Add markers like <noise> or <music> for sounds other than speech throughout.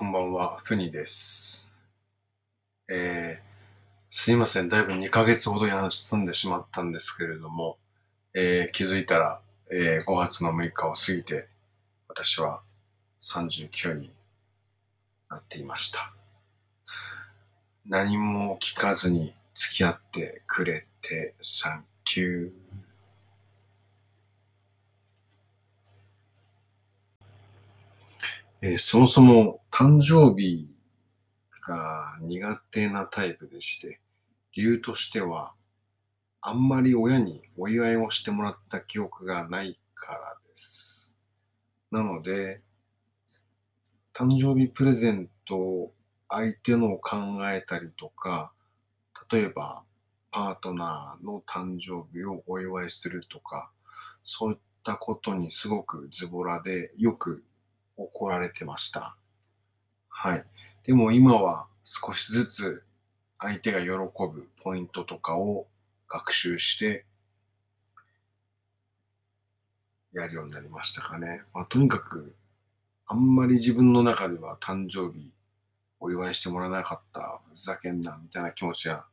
こんばんは、ふにです。えーすいません、だいぶ2ヶ月ほど休んでしまったんですけれども、えー気づいたら、えー5月の6日を過ぎて、私は39になっていました。何も聞かずに付き合ってくれて、サンキュー。えーそもそも誕生日が苦手なタイプでして、理由としては、あんまり親にお祝いをしてもらった記憶がないからです。なので、誕生日プレゼント相手のを考えたりとか、例えばパートナーの誕生日をお祝いするとか、そういったことにすごくズボラでよく怒られてました。はい。でも今は少しずつ相手が喜ぶポイントとかを学習してやるようになりましたかね。まあ、とにかくあんまり自分の中では誕生日お祝いしてもらわなかった、ふざけんなみたいな気持ちは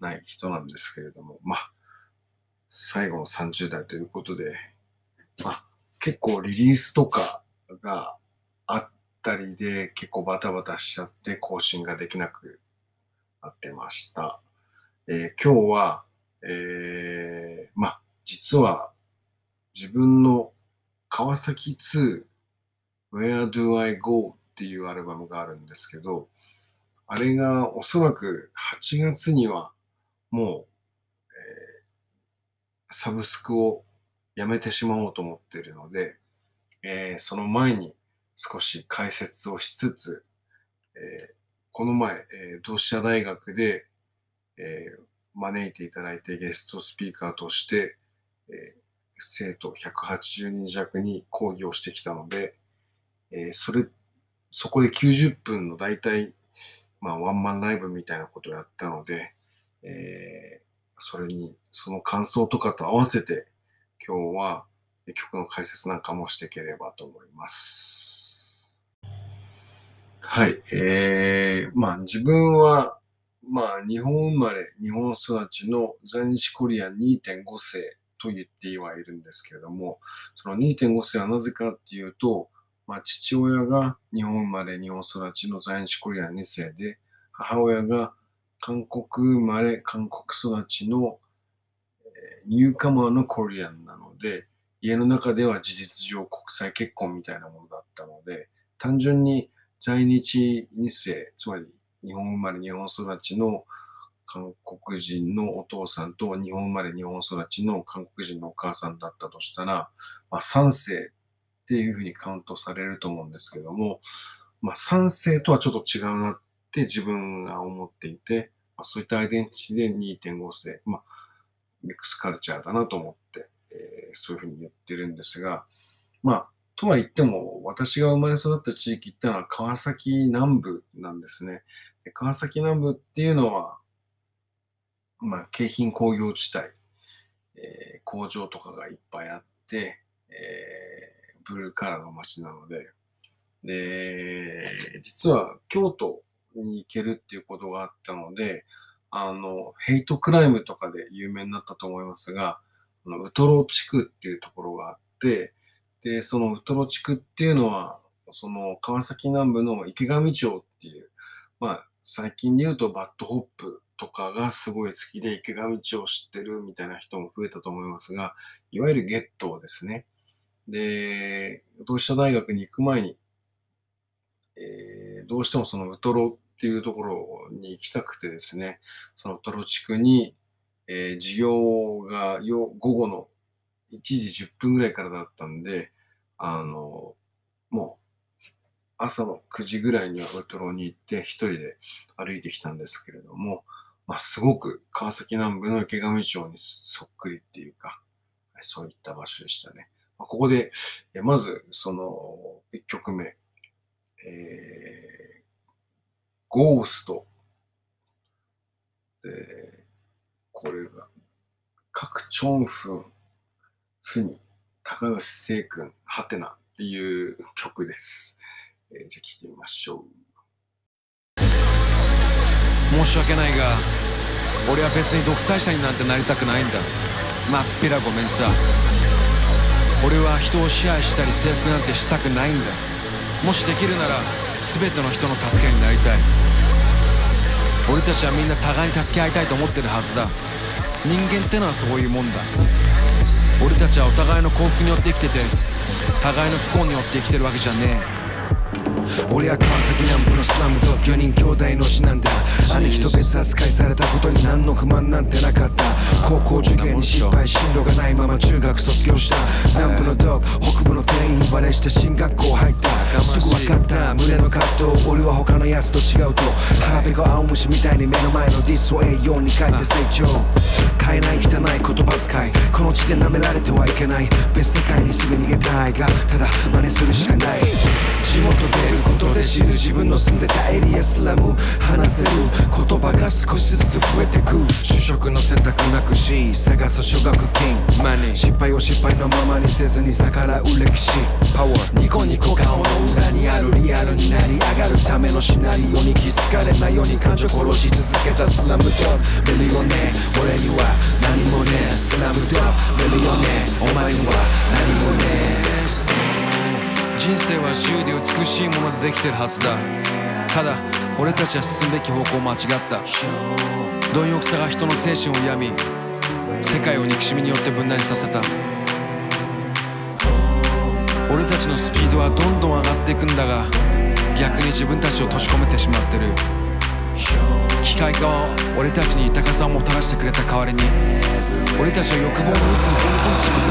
ない人なんですけれども、まあ、最後の30代ということで、まあ、結構リリースとかがあったりで結構バタバタしちゃって更新ができなくなってました。えー今日は、えーまあ、実は自分の川崎2 Where Do I Go っていうアルバムがあるんですけど、あれがおそらく8月にはもう、えーサブスクをやめてしまおうと思っているので、えーその前に少し解説をしつつ、えーこの前、え同志社大学で、え招いていただいてゲストスピーカーとして、え生徒180人弱に講義をしてきたので、えそれ、そこで90分の大体、まあ、ワンマンライブみたいなことをやったので、えそれに、その感想とかと合わせて、今日は曲の解説なんかもしていければと思います。はい。えー、まあ自分は、まあ日本生まれ、日本育ちの在日コリアン2.5世と言ってはいるんですけれども、その2.5世はなぜかっていうと、まあ父親が日本生まれ、日本育ちの在日コリアン2世で、母親が韓国生まれ、韓国育ちの、えーニューカマーのコリアンなので、家の中では事実上国際結婚みたいなものだったので、単純に在日2世、つまり日本生まれ日本育ちの韓国人のお父さんと日本生まれ日本育ちの韓国人のお母さんだったとしたら、まあ、3世っていうふうにカウントされると思うんですけども、まあ、3世とはちょっと違うなって自分が思っていて、まあ、そういったアイデンティティで2.5世、まあ、ミックスカルチャーだなと思って、えーそういうふうに言ってるんですが、まあ、とは言っても、私が生まれ育った地域ってのは川崎南部なんですね。川崎南部っていうのは、まあ、京浜工業地帯、えー工場とかがいっぱいあって、えーブルーカラーの街なので、で、実は京都に行けるっていうことがあったので、あの、ヘイトクライムとかで有名になったと思いますが、あのウトロ地区っていうところがあって、で、そのウトロ地区っていうのは、その川崎南部の池上町っていう、まあ、最近で言うと BAD HOP とかがすごい好きで池上町を知ってるみたいな人も増えたと思いますが、いわゆるゲットーですね。で、同志社大学に行く前に、えーどうしてもそのウトロっていうところに行きたくてですね、そのウトロ地区に、えー授業がよ午後の1時10分ぐらいからだったんで、あの、もう朝の9時ぐらいにはウトロに行って一人で歩いてきたんですけれども、まあ、すごく川崎南部の池上町にそっくりっていうか、そういった場所でしたね。ここで、まずその1曲目、えー、ゴースト。で、これが、各チョンフン、フニ、高吉聖君、ハテナっていう曲です。えー、じゃあ聞いてみましょう。申し訳ないが俺は別に独裁者になんてなりたくないんだ。まっぴらごめんさ。俺は人を支配したり征服なんてしたくないんだ。もしできるなら全ての人の助けになりたい。俺たちはみんな互いに助け合いたいと思ってるはずだ。人間ってのはそういうもんだ。俺たちはお互いの幸福によって生きてて互いの不幸によって生きてるわけじゃねえ。俺は川崎南部のスラムと4人兄弟の死なんだ。兄貴と別扱いされたことに何の不満なんてなかった。高校受験に失敗進路がないまま中学卒業した。南部のドッグ北部の店員バレして進学校入った。すぐ分かった。胸の葛藤俺は他のやつと違うと。腹ペコ青虫みたいに目の前のディスを栄養に変えて成長。変えない汚い言葉遣い。この地で舐められてはいけない。別世界にすぐ逃げたいがただ真似するしかない。地元出ることで知る。自分の住んでたエリアスラム話せる。言葉が少しずつ増えてく。就職の選択なくし探す奨学金。マネ失敗を失敗のままにせずに逆らう歴史。パワーニコニコ顔の裏にあるリアルになり上がるためのシナリオに気づかれないように感情殺し続けたスラムドッグミリオネ俺には何もねえ。スラムドッグミリオネ。お前には何もねえ。人生は自由で美しいものでできてるはずだ。ただ俺たちは進むべき方向を間違った。貪欲さが人の精神を病み世界を憎しみによって分断させた。俺たちのスピードはどんどん上がっていくんだが逆に自分たちを閉じ込めてしまってる。機械化は俺たちに豊かさをもたらしてくれた代わりに俺たちを欲望の渦に踏み込んでしまっ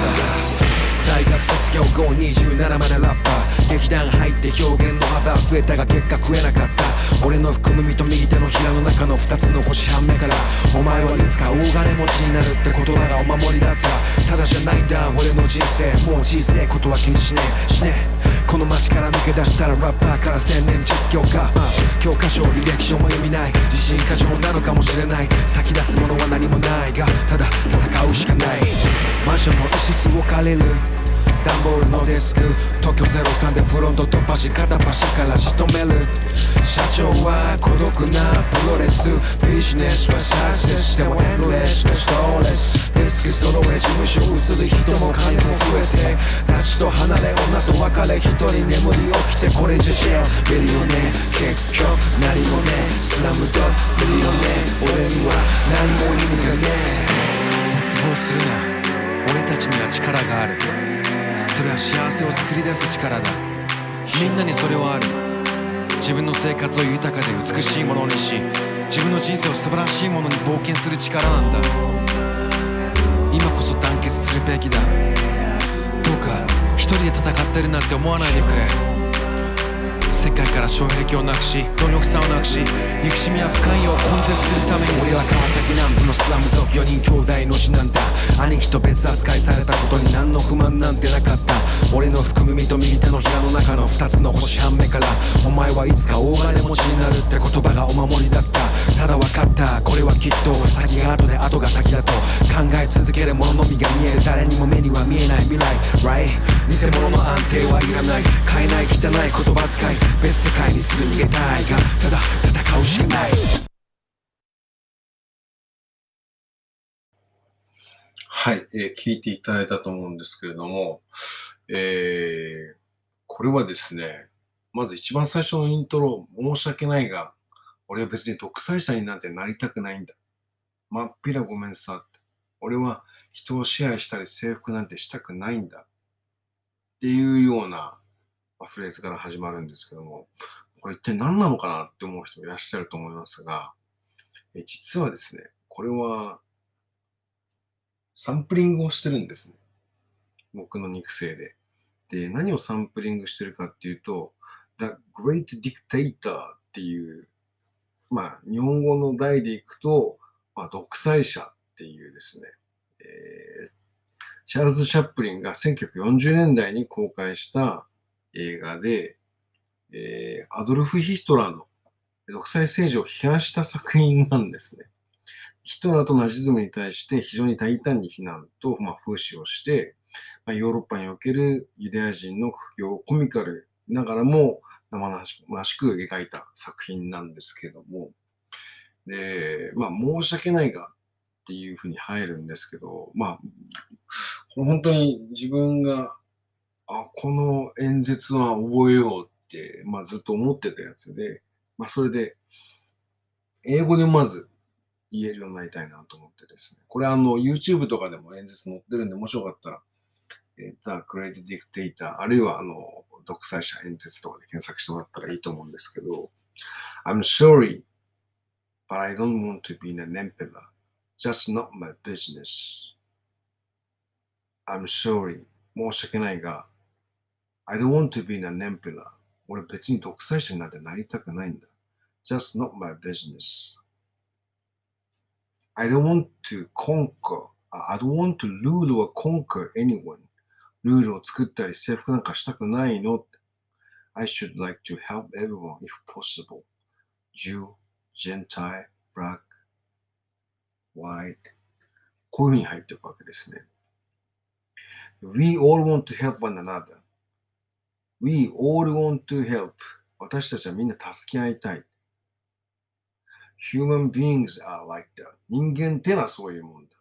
た大学卒業後27までラッパー劇団入って表現の幅増えたが結果食えなかった。俺の含む身と右手のひらの中の2つの星半目からお前はいつか大金持ちになるって言葉がお守りだった。ただじゃないんだ。俺の人生もう小さいことは気にしねえ。しねえ。この街から抜け出したらラッパーから千年実業家、教科書履歴書も読みない。自信過剰なのかもしれない。先立つものは何もないがただ戦うしかない。マンションの一室を借りる。段ボールのデスク。東京03でフロント突破し片っ端から仕留める。社長は孤独なプロレス。ビジネスはサクセスしてもエンドレスなストレス。デスク揃え事務所移る人も金も増えて。立ちと離れ女と別れ一人眠り起きてこれじゃジェミリオネ。結局何もね。スラムドミリオネ。俺には何も意味がね絶望するな。俺たちには力がある。それは幸せを作り出す力だ。みんなにそれはある。自分の生活を豊かで美しいものにし自分の人生を素晴らしいものに冒険する力なんだ。今こそ団結するべきだ。どうか一人で戦ってるなんて思わないでくれ。世界から障壁をなくし努力さをなくし憎しみや不寛容を根絶するために俺は川崎南部のスラムと4人兄弟の死なんだ。兄貴と別扱いされたことに何の不満なんてなかった。俺の含みと右手のひらの中の2つの星半目からお前はいつか大金持ちになるって言葉がお守りだった。ただ分かった。これはきっと先が後で後が先だと。考え続けるもののみが見える。誰にも目には見えない未来。Right? 偽物の安定はいらない。変えない汚い言葉遣い。別世界にすぐ逃げたいがただ戦うしかない。はい、えー聞いていただいたと思うんですけれども、えーこれはですね、まず一番最初のイントロ、申し訳ないが、俺は別に独裁者になんてなりたくないんだ。まっぴらごめんさって。俺は人を支配したり征服なんてしたくないんだ。っていうような、フレーズから始まるんですけども、これ一体何なのかなって思う人もいらっしゃると思いますが、え実はですね、これはサンプリングをしてるんですね。僕の肉声で。で、何をサンプリングしてるかっていうと、The Great Dictator っていう、まあ、日本語の題でいくと、まあ、独裁者っていうですね、えーチャールズ・チャップリンが1940年代に公開した映画で、えーアドルフ・ヒトラーの独裁政治を批判した作品なんですね。ヒトラーとナチズムに対して非常に大胆に非難と、まあ、風刺をして、まあ、ヨーロッパにおけるユダヤ人の苦境をコミカルながらも、生々しく描いた作品なんですけども、で、まあ、申し訳ないがっていうふうに入るんですけど、まあ、本当に自分が、あ、この演説は覚えようって、まあ、ずっと思ってたやつで、まあ、それで、英語でまず言えるようになりたいなと思ってですね。これあの、YouTube とかでも演説載ってるんで、もしよかったら、えー、The Great Dictator、あるいはあの、独裁者演説とかで検索してもらったらいいと思うんですけど、I'm sorry, but I don't want to be an emperor. Just not my business. I'm sorry, 申し訳ないが、I don't want to be an emperor. 俺別に独裁者になんてなりたくないんだ。Just not my business. I don't want to conquer. I don't want to rule or conquer anyone. ルールを作ったり制服なんかしたくないの。I should like to help everyone if possible. Jew, Gentile, Black, White. こういうふうに入っていくわけですね。We all want to help one another. We all want to help. 私たちはみんな助け合いたい。Human beings are like that. 人間ってのはそういうもんだ。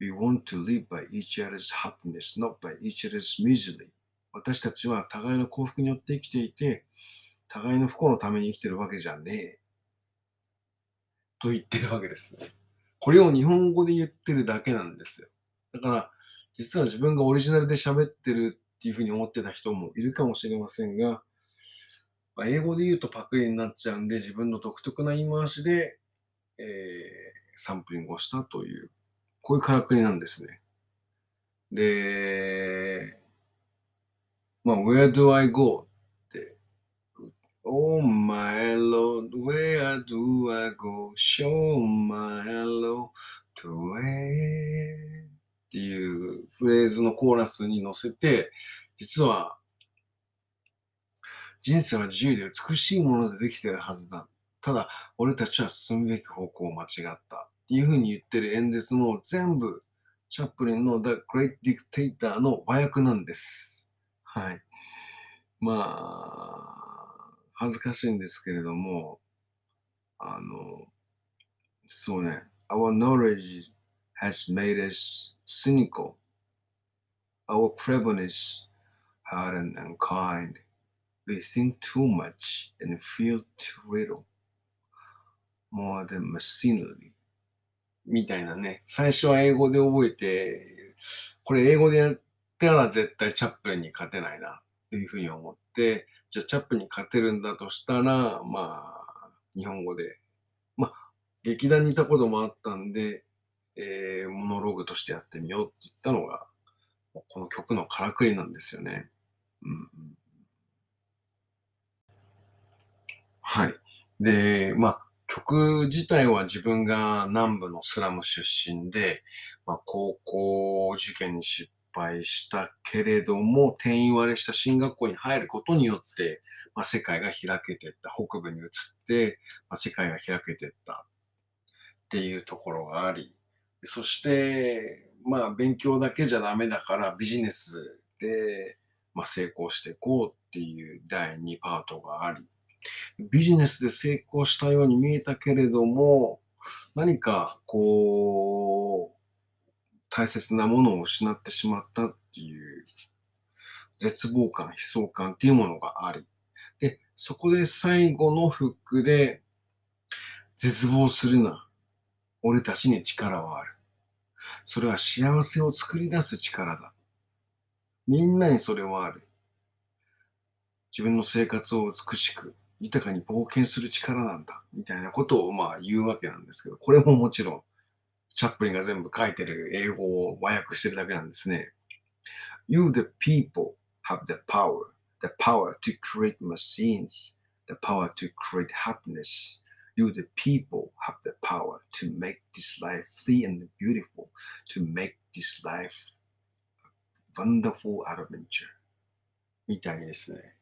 We want to live by each other's happiness, not by each other's misery. 私たちは互いの幸福によって生きていて、互いの不幸のために生きてるわけじゃねえ。と言ってるわけです。これを日本語で言ってるだけなんですよ。だから、実は自分がオリジナルで喋ってるっていうふうに思ってた人もいるかもしれませんが、まあ、英語で言うとパクリになっちゃうんで、自分の独特な言い回しで、えー、サンプリングをしたというこういうからくりなんですね。で、まあ、Where do I go? って、Oh my lord, where do I go? Show my hello to where? っていうフレーズのコーラスに乗せて、実は人生は自由で美しいものでできてるはずだ。ただ、俺たちは進むべき方向を間違った。っていうふうに言ってる演説も全部、チャップリンの The Great Dictator の和訳なんです。はい。まあ、恥ずかしいんですけれども、あの、そうね、Our knowledge has made us cynical. Our cleverness hardened and kind. We think too much and feel too little. More than machinery. みたいなね。最初は英語で覚えて、これ英語でやったら絶対チャップリンに勝てないなっていうふうに思って、じゃあチャップリンに勝てるんだとしたら、まあ、日本語で。まあ、劇団にいたこともあったんで、えー、モノログとしてやってみようって言ったのが、この曲のからくりなんですよね。うん、はい。で、まあ、曲自体は自分が南部のスラム出身で、まあ、高校受験に失敗したけれども、定員割れした進学校に入ることによって、まあ、世界が開けていった、北部に移って、まあ、世界が開けていったっていうところがあり、そして、まあ、勉強だけじゃダメだからビジネスで、まあ、成功していこうっていう第2パートがあり、ビジネスで成功したように見えたけれども、何かこう、大切なものを失ってしまったっていう絶望感、悲壮感っていうものがあり、で、そこで最後のフックで、絶望するな。俺たちに力はある。それは幸せを作り出す力だ。みんなにそれはある。自分の生活を美しく、豊かに冒険する力なんだ、みたいなことをまあ言うわけなんですけど、これももちろん、チャップリンが全部書いてる英語を和訳してるだけなんですね。You the people have the power, the power to create machines, the power to create happiness. You the people have the power to make this life free and beautiful, to make this life a wonderful adventure. みたいですね。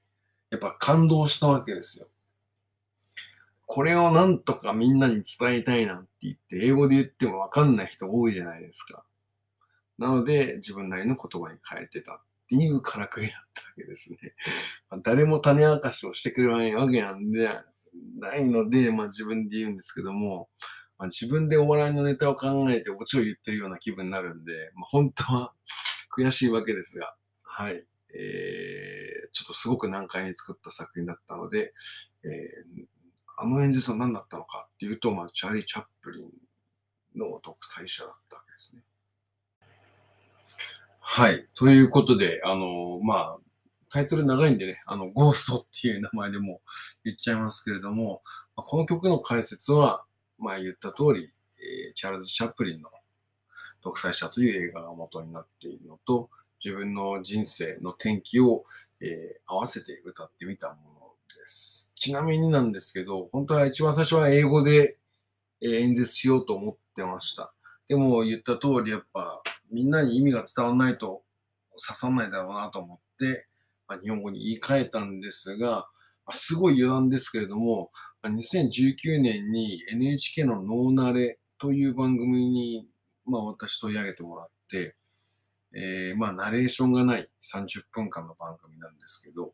やっぱ感動したわけですよ。これをなんとかみんなに伝えたいなんて言って、英語で言ってもわかんない人多いじゃないですか。なので、自分なりの言葉に変えてたっていうからくりだったわけですね。<laughs> ま、誰も種明かしをしてくれないわけなんで、ないので、まあ自分で言うんですけども、まあ、自分でお笑いのネタを考えてオチを言ってるような気分になるんで、まあ、本当は悔しいわけですが、はい。えー、とすごく難解に作った作品だったので、えー、あの演説は何だったのかっていうと、まあ、チャーリー・チャップリンの独裁者だったわけですね。はい。ということで、あの、まあ、タイトル長いんでね、あの、ゴーストっていう名前でも言っちゃいますけれども、この曲の解説は、まあ言った通り、えー、チャールズ・チャップリンの独裁者という映画が元になっているのと、自分の人生の転機を、えー、合わせて歌ってみたものです。ちなみになんですけど、本当は一番最初は英語で、演説しようと思ってました。でも言った通りやっぱみんなに意味が伝わらないと刺さんないだろうなと思って、まあ、日本語に言い換えたんですが、まあ、すごい余談ですけれども、まあ、2019年に NHK のノーナレという番組に、まあ、私取り上げてもらって、えー、まあ、ナレーションがない30分間の番組なんですけど、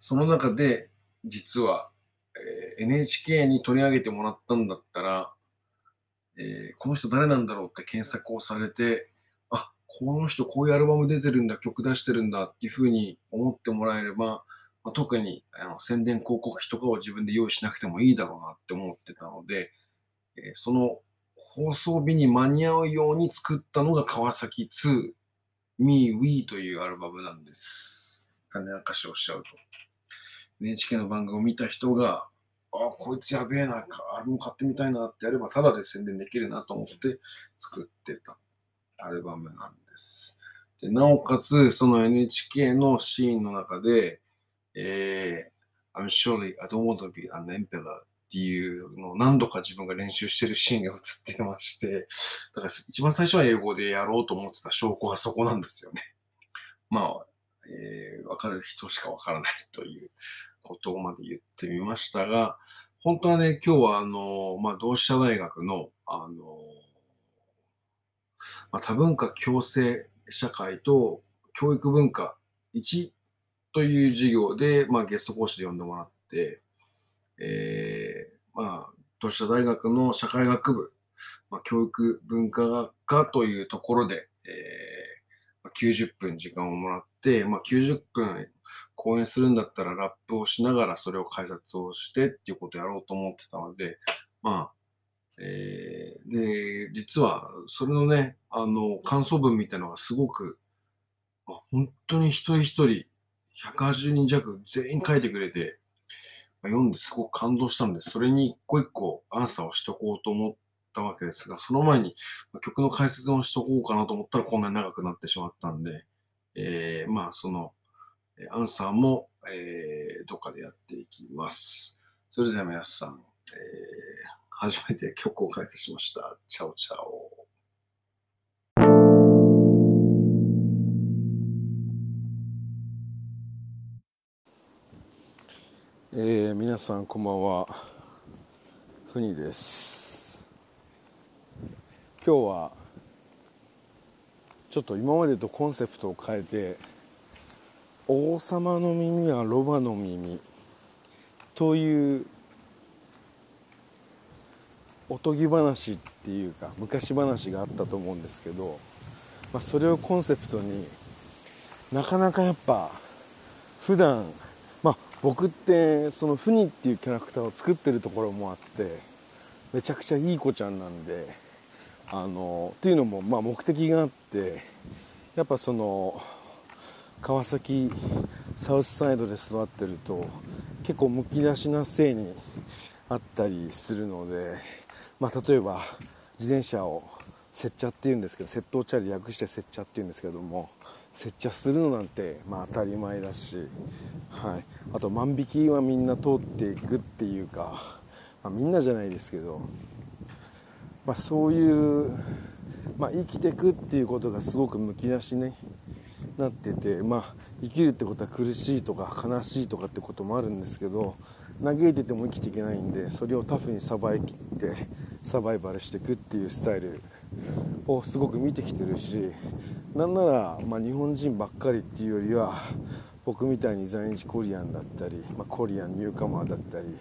その中で、実は、えー、NHK に取り上げてもらったんだったら、えー、この人誰なんだろうって検索をされて、あ、この人こういうアルバム出てるんだ、曲出してるんだっていうふうに思ってもらえれば、まあ、特にあの宣伝広告費とかを自分で用意しなくてもいいだろうなって思ってたので、えー、その放送日に間に合うように作ったのが川崎2 Me We というアルバムなんです。種明かしをしちゃうと。NHK の番組を見た人が、あ、こいつやべえな、あれも買ってみたいなってやれば、ただで宣伝できるなと思って作ってたアルバムなんです。でなおかつ、その NHK のシーンの中で、えー、I'm surely I don't want to be an emperor っていうのを何度か自分が練習してるシーンが映ってまして、だから一番最初は英語でやろうと思ってた証拠はそこなんですよね。<laughs> まあ、えー、わかる人しかわからないということまで言ってみましたが、本当はね、今日はあの、まあ、同志社大学の、あの、まあ、多文化共生社会と教育文化1という授業で、まあ、ゲスト講師で呼んでもらって、えー、まあ、同志社大学の社会学部、まあ、教育文化学科というところで、えー、90分時間をもらって、まあ、90分講演するんだったらラップをしながらそれを解説をしてっていうことをやろうと思ってたので、まあ、えー、で、実はそれのね、あの、感想文みたいなのがすごく、まあ、本当に一人一人、180人弱全員書いてくれて、読んですごく感動したので、それに一個一個アンサーをしとこうと思ったわけですが、その前に曲の解説をしとこうかなと思ったらこんなに長くなってしまったんで、えー、まあその、アンサーも、えー、どっかでやっていきます。それでは皆さん、えー、初めて曲を解説しました。チャオチャオ。えー、皆さんこんばんは。ふにです。今日はちょっと今までとコンセプトを変えて王様の耳はロバの耳というおとぎ話っていうか昔話があったと思うんですけど、まあ、それをコンセプトになかなかやっぱ普段僕ってそのフニっていうキャラクターを作ってるところもあってめちゃくちゃいい子ちゃんなんであのっていうのもまあ目的があってやっぱその川崎サウスサイドで育ってると結構むき出しな性にあったりするので、まあ、例えば自転車を接茶っていうんですけど窃盗チャリ略して接茶っていうんですけども接茶するのなんてまあ当たり前だし、はい、あと万引きはみんな通っていくっていうか、まあ、みんなじゃないですけど、まあ、そういう、まあ、生きていくっていうことがすごくむき出しにねなっててまあ生きるってことは苦しいとか悲しいとかってこともあるんですけど嘆いてても生きていけないんでそれをタフにさばいきってサバイバルしていくっていうスタイルをすごく見てきてるしなんなら、まあ、日本人ばっかりっていうよりは僕みたいに在日コリアンだったり、まあ、コリアンニューカマーだったり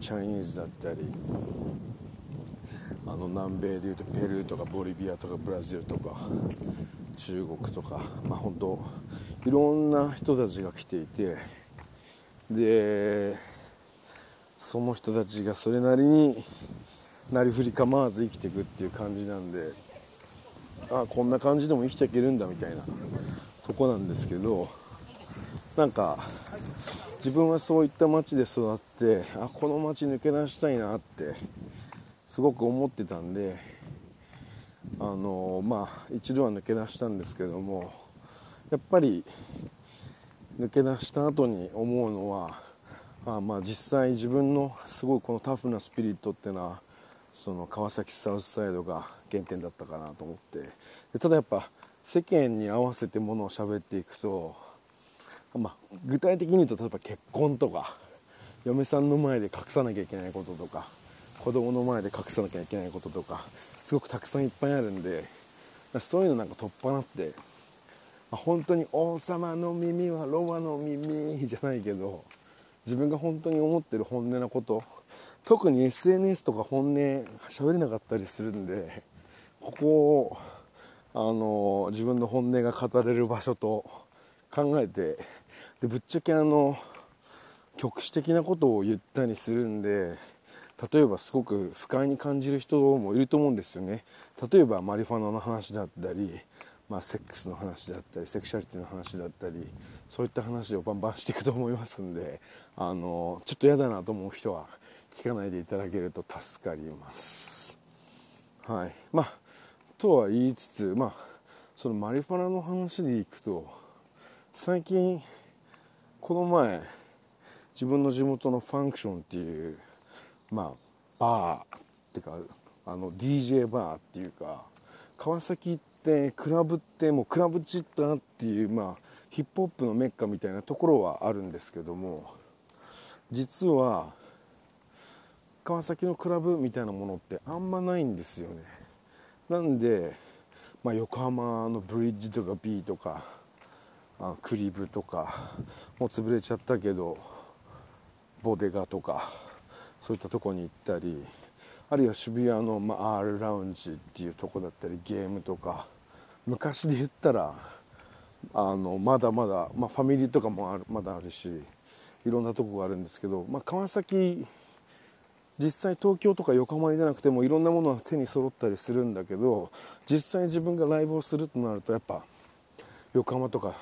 チャイニーズだったりあの南米でいうとペルーとかボリビアとかブラジルとか中国とかまあ本当いろんな人たちが来ていてでその人たちがそれなりになりふり構わず生きていくっていう感じなんであこんな感じでも生きていけるんだみたいなとこなんですけどなんか自分はそういった街で育ってあこの街抜け出したいなってすごく思ってたんであのまあ一度は抜け出したんですけどもやっぱり抜け出した後に思うのはあまあ実際自分のすごいこのタフなスピリットっていうのはその川崎サウスサイドが原点だったかなと思って。でただやっぱ世間に合わせてものを喋っていくと、まあ、具体的に言うと例えば結婚とか嫁さんの前で隠さなきゃいけないこととか子供の前で隠さなきゃいけないこととかすごくたくさんいっぱいあるんでそういうのなんか取っ払って本当に王様の耳はロマの耳じゃないけど自分が本当に思ってる本音なこと特に SNS とか本音喋れなかったりするんでここをあの自分の本音が語れる場所と考えてでぶっちゃけあの局地的なことを言ったりするんで例えばすごく不快に感じる人もいると思うんですよね。例えばマリファナの話だったり、まあ、セックスの話だったりセクシャリティの話だったりそういった話をバンバンしていくと思いますんであのちょっと嫌だなと思う人は聞かないでいただけると助かります。はい。まあとは言いつつまあそのマリファナの話でいくと最近この前自分の地元のファンクションっていうまあバーっていうかあの DJ バーっていうか川崎ってクラブってもうクラブチッターっていうまあヒップホップのメッカみたいなところはあるんですけども実は川崎のクラブみたいなものってあんまないんですよね。なんで、まあ、横浜のブリッジとか B とかあクリブとかもう潰れちゃったけどボデガとかそういったとこに行ったりあるいは渋谷の、まあ、R ラウンジっていうとこだったりゲームとか昔で言ったらあのまだまだ、まあ、ファミリーとかもあるまだあるしいろんなとこがあるんですけど、まあ、川崎実際東京とか横浜に出なくてもいろんなものが手に揃ったりするんだけど実際自分がライブをするとなるとやっぱ横浜とか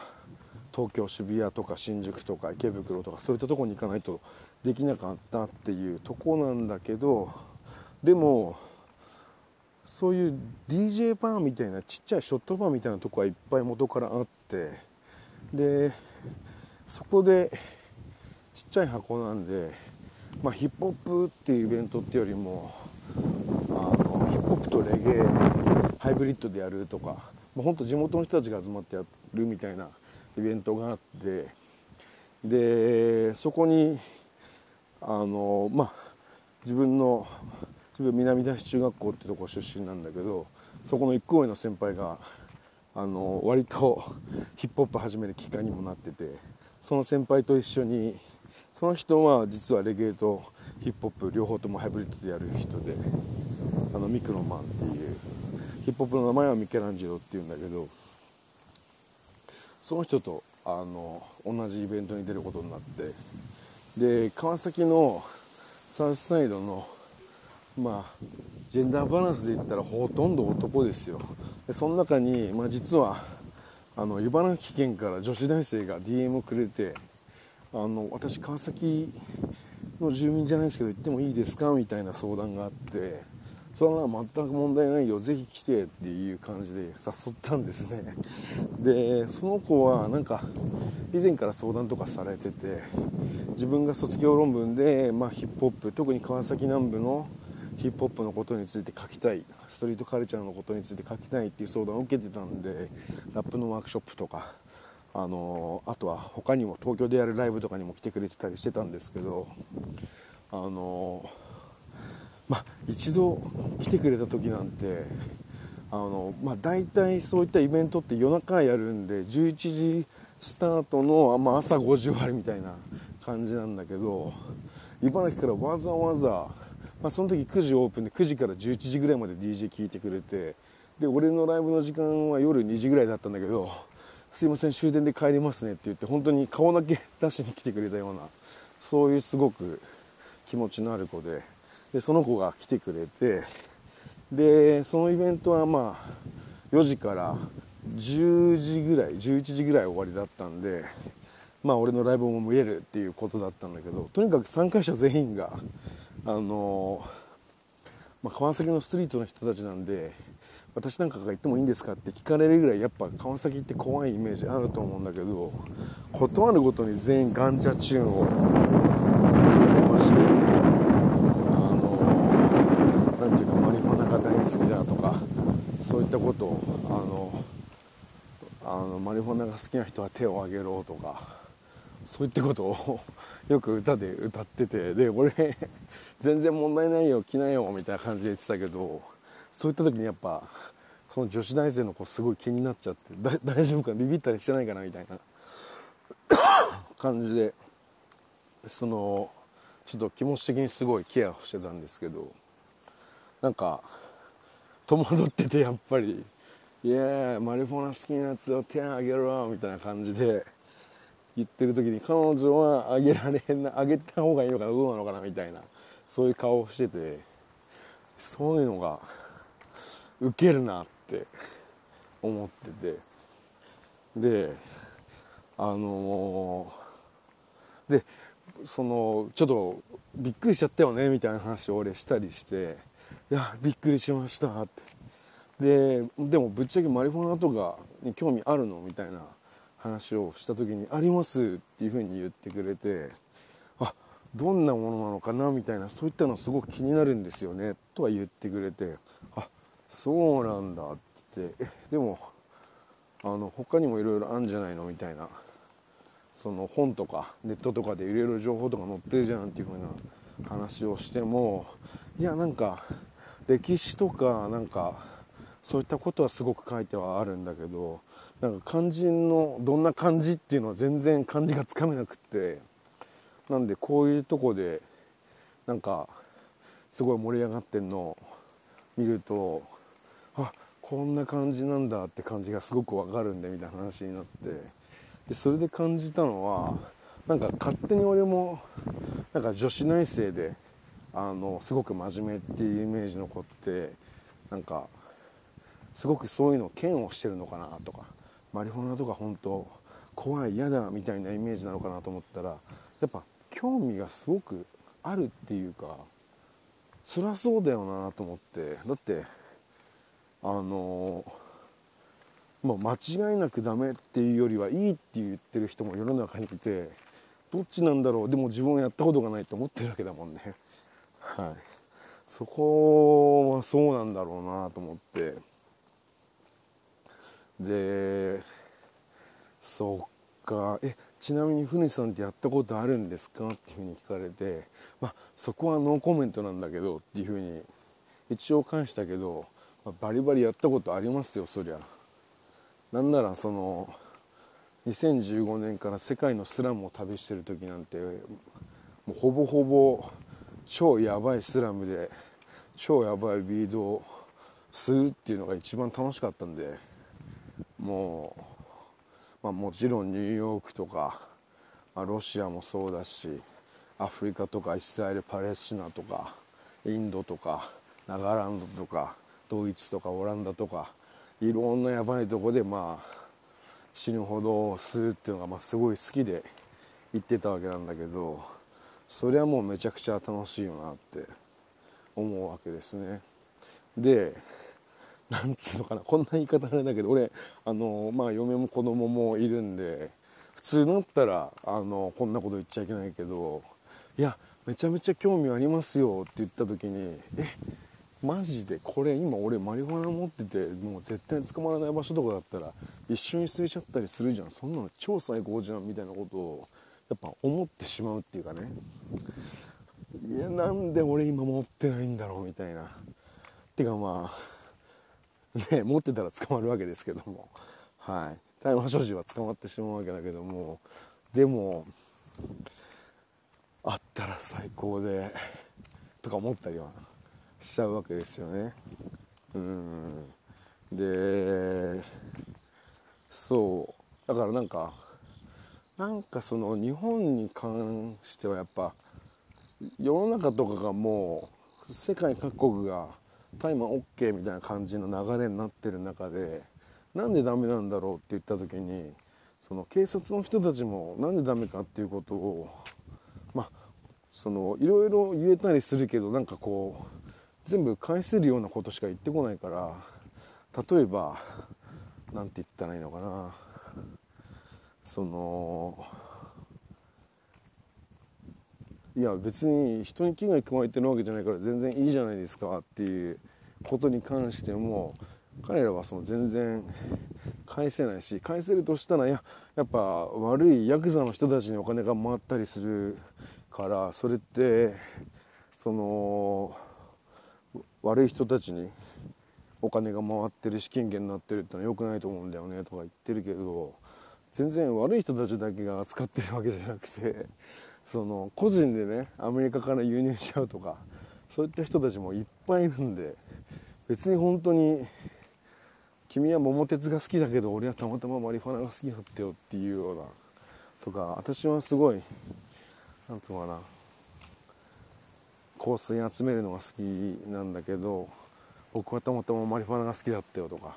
東京渋谷とか新宿とか池袋とかそういったとこに行かないとできなかったっていうとこなんだけどでもそういう DJ バーみたいなちっちゃいショットバーみたいなとこはいっぱい元からあってでそこでちっちゃい箱なんで、まあ、ヒップホップっていうイベントっていうよりもあのヒップホップとレゲエハイブリッドでやるとか、まあ、ほんと地元の人たちが集まってやるみたいなイベントがあってでそこにあのまあ自分の自分南大中学校ってとこ出身なんだけどそこの一個上の先輩があの割とヒップホップ始めるきっかけにもなっててその先輩と一緒にその人は実はレゲエとヒップホップ両方ともハイブリッドでやる人であのミクロマンっていうヒップホップの名前はミケランジェロっていうんだけどその人とあの同じイベントに出ることになってで川崎のサウスサイドのまあジェンダーバランスで言ったらほとんど男ですよ。でその中に、まあ、実はあの茨城県から女子大生が DM をくれてあの私川崎の住民じゃないですけど行ってもいいですかみたいな相談があってそれは全く問題ないよ。ぜひ来てっていう感じで誘ったんですね。<laughs> でその子はなんか以前から相談とかされてて自分が卒業論文で、まあ、ヒップホップ特に川崎南部のヒップホップのことについて書きたいストリートカルチャーのことについて書きたいっていう相談を受けてたんでラップのワークショップとかあのあとは他にも東京でやるライブとかにも来てくれてたりしてたんですけどあのまあ一度来てくれた時なんてあのまあ大体そういったイベントって夜中やるんで11時スタートの、まあ、朝5時終わりみたいな感じなんだけど茨城からわざわざ、まあ、その時9時オープンで9時から11時ぐらいまで DJ 聴いてくれてで俺のライブの時間は夜2時ぐらいだったんだけどすいません終電で帰りますねって言って本当に顔だけ出しに来てくれたようなそういうすごく気持ちのある子ででその子が来てくれてでそのイベントはまあ4時から10時ぐらい11時ぐらい終わりだったんでまあ俺のライブも見れるっていうことだったんだけどとにかく参加者全員があのまあ、川崎のストリートの人たちなんで私なんかが行ってもいいんですかって聞かれるぐらいやっぱ川崎って怖いイメージあると思うんだけど断るごとに全員ガンジャチューンをくれましてあのなんていうかマリファナが大好きだとかそういったことをあのあのマリファナが好きな人は手を挙げろとかそういったことを <laughs> よく歌で歌っててで俺全然問題ないよ来なよみたいな感じで言ってたけどそういった時にやっぱその女子大生の子すごい気になっちゃって <laughs> 大丈夫かビビったりしてないかなみたいな。<coughs> 感じでそのちょっと気持ち的にすごいケアをしてたんですけどなんか戸惑っててやっぱり「いやマリフォナ好きなやつを手あげろ」みたいな感じで言ってる時に彼女はあげられへんなあげた方がいいのかどうなのかなみたいなそういう顔をしててそういうのがウケるなってって思ってて。であのー、でそのちょっとびっくりしちゃったよねみたいな話を俺したりして「いやびっくりしました」って。ででもぶっちゃけマリファナとかに興味あるのみたいな話をした時に「あります」っていうふうに言ってくれて。あどんなものなのかなみたいなそういったのすごく気になるんですよねとは言ってくれて。そうなんだって。でもあの他にもいろいろあるんじゃないのみたいな。その本とかネットとかでいろいろ情報とか載ってるじゃんっていう風な話をしてもいやなんか歴史とかなんかそういったことはすごく書いてはあるんだけどなんか肝心のどんな感じっていうのは全然漢字がつかめなくってなんでこういうとこでなんかすごい盛り上がってんのを見るとこんな感じなんだって感じがすごくわかるんでみたいな話になって。でそれで感じたのはなんか勝手に俺もなんか女子内生であのすごく真面目っていうイメージの子ってなんかすごくそういうの嫌悪してるのかなとかマリファナとか本当怖い嫌だみたいなイメージなのかなと思ったらやっぱ興味がすごくあるっていうか辛そうだよなと思って。だってあのもう間違いなくダメっていうよりはいいって言ってる人も世の中にいてどっちなんだろう？でも自分はやったことがないと思ってるわけだもんね。はい。そこはそうなんだろうなと思って。でそっか。えちなみにふにさんってやったことあるんですか？っていうふうに聞かれてまあそこはノーコメントなんだけどっていうふうに一応返したけど、バリバリやったことありますよそりゃ。なんならその2015年から世界のスラムを旅してる時なんてもうほぼほぼ超やばいスラムで超やばいビードを吸うっていうのが一番楽しかったんでもう、まあ、もちろんニューヨークとか、まあ、ロシアもそうだしアフリカとかイスラエルパレスチナとかインドとかナガランドとかドイツとかオランダとかいろんなやばいとこでまあ死ぬほど吸うっていうのがまあすごい好きで行ってたわけなんだけどそれはもうめちゃくちゃ楽しいよなって思うわけですね。でなんつうのかなこんな言い方あれだけど俺あのまあ嫁も子供もいるんで普通だったらあのこんなこと言っちゃいけないけどいやめちゃめちゃ興味ありますよって言った時にえマジでこれ今俺マリファナ持っててもう絶対捕まらない場所とかだったら一緒に吸えちゃったりするじゃん。そんなの超最高じゃんみたいなことをやっぱ思ってしまうっていうかね。いやなんで俺今持ってないんだろうみたいな。てかまあね、持ってたら捕まるわけですけども、はい、大麻所持は捕まってしまうわけだけども。でもあったら最高で。とか思ったりはしちゃうわけですよね。うんでそうだからなんかなんかその日本に関してはやっぱ世の中とかがもう世界各国が大麻 OK みたいな感じの流れになってる中でなんでダメなんだろうって言った時にその警察の人たちもなんでダメかっていうことをまあそのいろいろ言えたりするけどなんかこう全部返せるようなことしか言ってこないから例えば何て言ったらいいのかな。そのいや別に人に危害加えてるわけじゃないから全然いいじゃないですかっていうことに関しても彼らはその全然返せないし返せるとしたらややっぱ悪いヤクザの人たちにお金が回ったりするからそれってその悪い人たちにお金が回ってる資金源になってるってのは良くないと思うんだよねとか言ってるけど全然悪い人たちだけが扱ってるわけじゃなくてその個人でねアメリカから輸入しちゃうとかそういった人たちもいっぱいいるんで別に本当に君は桃鉄が好きだけど俺はたまたまマリファナが好きだったよっていうようなとか私はすごいなんつうのかな香水集めるのが好きなんだけど僕はたまたまマリファナが好きだったよとか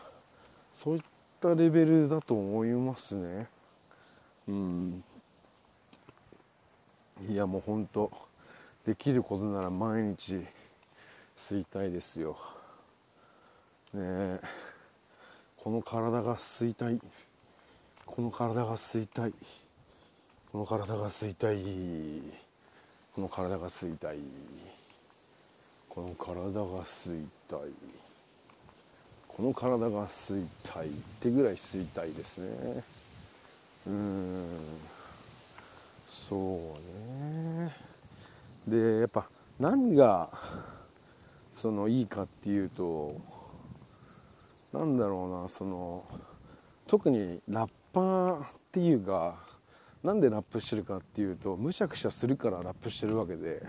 そういったレベルだと思いますねうんいやもうほんとできることなら毎日吸いたいですよねえこの体が吸いたいこの体が吸いたいこの体が吸いたいこの体が吸いたい。この体が吸いたい。この体が吸いたい。ってぐらい吸いたいですね。うん。そうね。でやっぱ何がそのいいかっていうとなんだろうなその特にラッパーっていうかなんでラップしてるかっていうとむしゃくしゃするからラップしてるわけで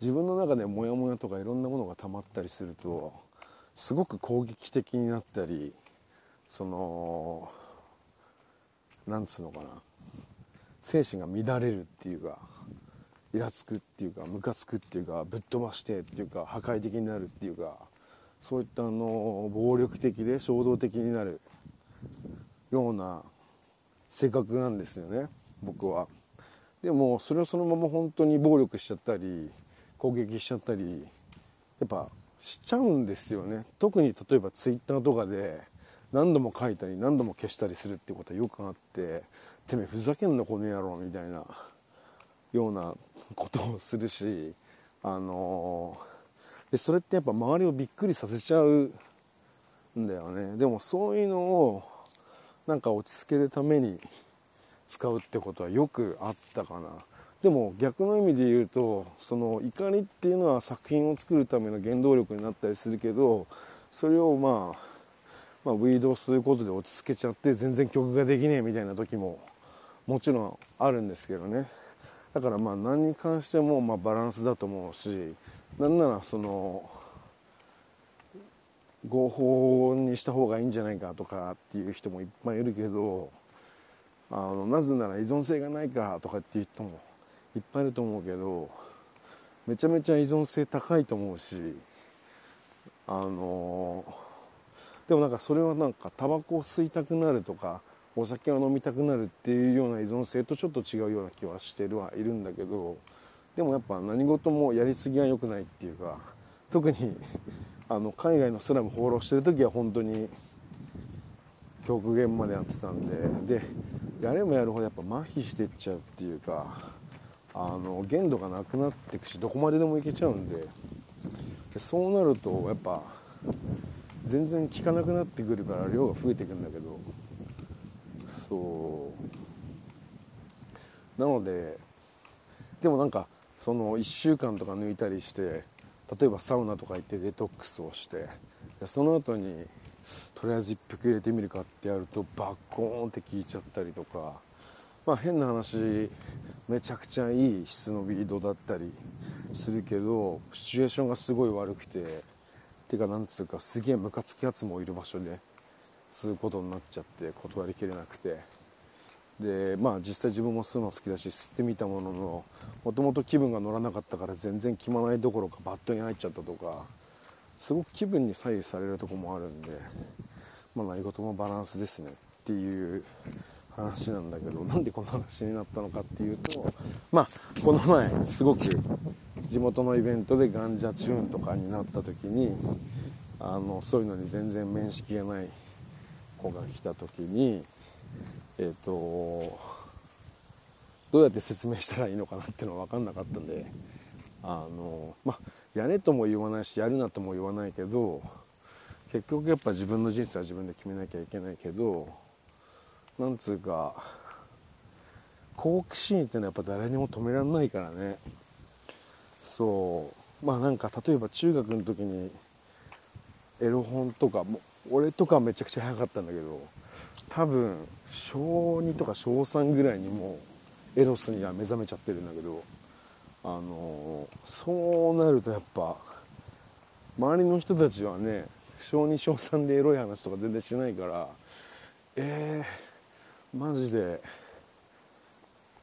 自分の中でモヤモヤとかいろんなものが溜まったりするとすごく攻撃的になったりそのなんつうのかな精神が乱れるっていうかイラつくっていうかムカつくっていうかぶっ飛ばしてっていうか破壊的になるっていうかそういったあの暴力的で衝動的になるような性格なんですよね。僕は。でもそれをそのまま本当に暴力しちゃったり攻撃しちゃったりやっぱしちゃうんですよね特に例えばツイッターとかで何度も書いたり何度も消したりするってことはよくあっててめえふざけんなこの野郎みたいなようなことをするしあのー、でそれってやっぱ周りをびっくりさせちゃうんだよねでもそういうのをなんか落ち着けるために使うってことはよくあったかな。でも逆の意味で言うとその怒りっていうのは作品を作るための原動力になったりするけどそれをまあまあ、ウィードを吸うことで落ち着けちゃって全然曲ができねえみたいな時ももちろんあるんですけどね。だからまあ何に関してもまあバランスだと思うしなんならその合法にした方がいいんじゃないかとかっていう人もいっぱいいるけどあのなぜなら依存性がないかとかっていう人もいっぱいいると思うけどめちゃめちゃ依存性高いと思うしあのでもなんかそれはなんかタバコを吸いたくなるとかお酒を飲みたくなるっていうような依存性とちょっと違うような気はしてるはいるんだけどでもやっぱ何事もやりすぎは良くないっていうか特に <laughs> あの海外のスラム放浪してる時は本当に極限までやってたんででやれもやるほどやっぱ麻痺してっちゃうっていうかあの限度がなくなっていくしどこまででもいけちゃうんで。でそうなるとやっぱ全然効かなくなってくるから量が増えていくんだけど。そう。なのででもなんかその1週間とか抜いたりして例えばサウナとか行ってデトックスをしてその後にとりあえず一服入れてみるかってやるとバッコーンって効いちゃったりとか。まあ変な話めちゃくちゃいい質のビードだったりするけどシチュエーションがすごい悪くててかなんつうかすげえムカつくやつもいる場所でそういうことになっちゃって断りきれなくて。でまあ実際自分も吸うの好きだし吸ってみたもののもともと気分が乗らなかったから全然決まないどころかバットに入っちゃったとかすごく気分に左右されるとこもあるんでまあ何事もバランスですねっていう話なんだけどなんでこの話になったのかっていうとまあこの前すごく地元のイベントでガンジャチューンとかになった時にあのそういうのに全然面識がない子が来た時にえっ、とどうやって説明したらいいのかなっていうのは分かんなかったんであのまあやれとも言わないしやるなとも言わないけど結局やっぱ自分の人生は自分で決めなきゃいけないけどなんつうか好奇心っていうのはやっぱ誰にも止められないからね。そう。まあなんか例えば中学の時にエロ本とかも俺とかめちゃくちゃ早かったんだけど多分小2とか小3ぐらいにもうエロスには目覚めちゃってるんだけどあのそうなるとやっぱ周りの人たちはね小2小3でエロい話とか全然しないからえー、マジで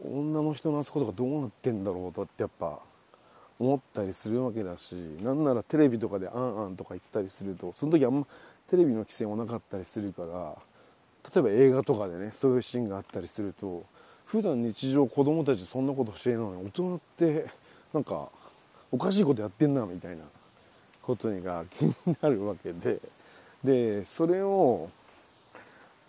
女の人のあそことかどうなってんだろうとってやっぱ思ったりするわけだしなんならテレビとかで「あんあん」とか言ったりするとその時あんまテレビの規制もなかったりするから例えば映画とかでねそういうシーンがあったりすると普段日常子供たちそんなことしてるのに大人ってなんかおかしいことやってんなみたいなことが気になるわけで。でそれを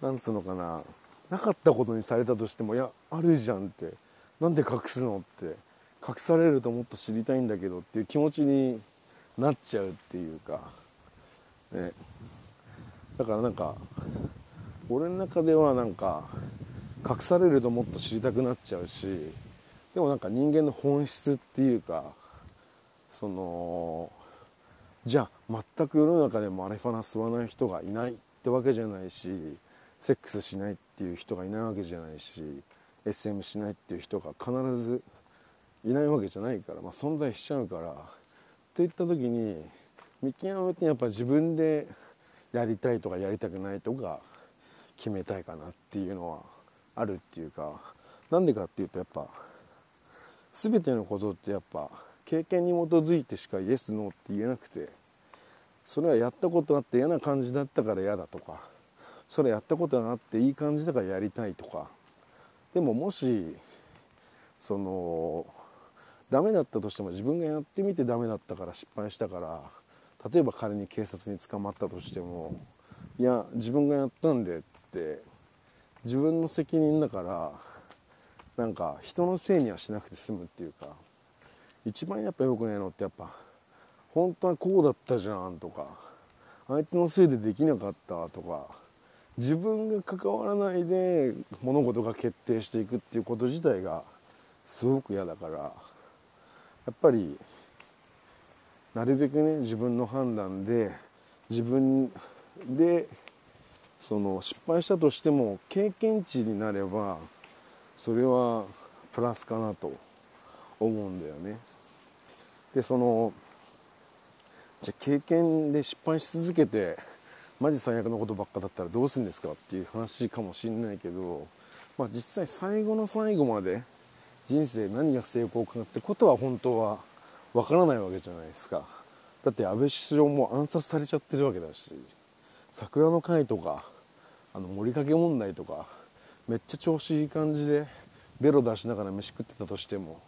なんつうのかななかったことにされたとしてもいやあるじゃんって。なんで隠すのって。隠されるともっと知りたいんだけどっていう気持ちになっちゃうっていうか。ね。だからなんか俺の中ではなんか隠されるともっと知りたくなっちゃうしでもなんか人間の本質っていうかそのじゃあ全く世の中でもアレファナ吸わない人がいないってわけじゃないしセックスしないっていう人がいないわけじゃないし SM しないっていう人が必ずいないわけじゃないから、まあ、存在しちゃうからといった時に見極めてやっぱ自分でやりたいとかやりたくないとか決めたいかなっていうのはあるっていうかなんでかっていうとやっぱ全てのことってやっぱ経験に基づいてしかイエスノーって言えなくてそれはやったことあって嫌な感じだったから嫌だとかそれやったことがあっていい感じだからやりたいとかでももしそのダメだったとしても自分がやってみてダメだったから失敗したから例えば仮に警察に捕まったとしてもいや自分がやったんでって自分の責任だからなんか人のせいにはしなくて済むっていうか一番やっぱ良くないのってやっぱ本当はこうだったじゃんとかあいつのせいでできなかったとか自分が関わらないで物事が決定していくっていうこと自体がすごく嫌だからやっぱりなるべくね自分の判断で自分でその失敗したとしても経験値になればそれはプラスかなと思うんだよね。でそのじゃ経験で失敗し続けてマジ最悪のことばっかだったらどうするんですかっていう話かもしんないけど、まあ、実際最後の最後まで人生何が成功かってことは本当はわからないわけじゃないですかだって安倍首相も暗殺されちゃってるわけだし桜の会とかあの盛りかけ問題とかめっちゃ調子いい感じでベロ出しながら飯食ってたとしても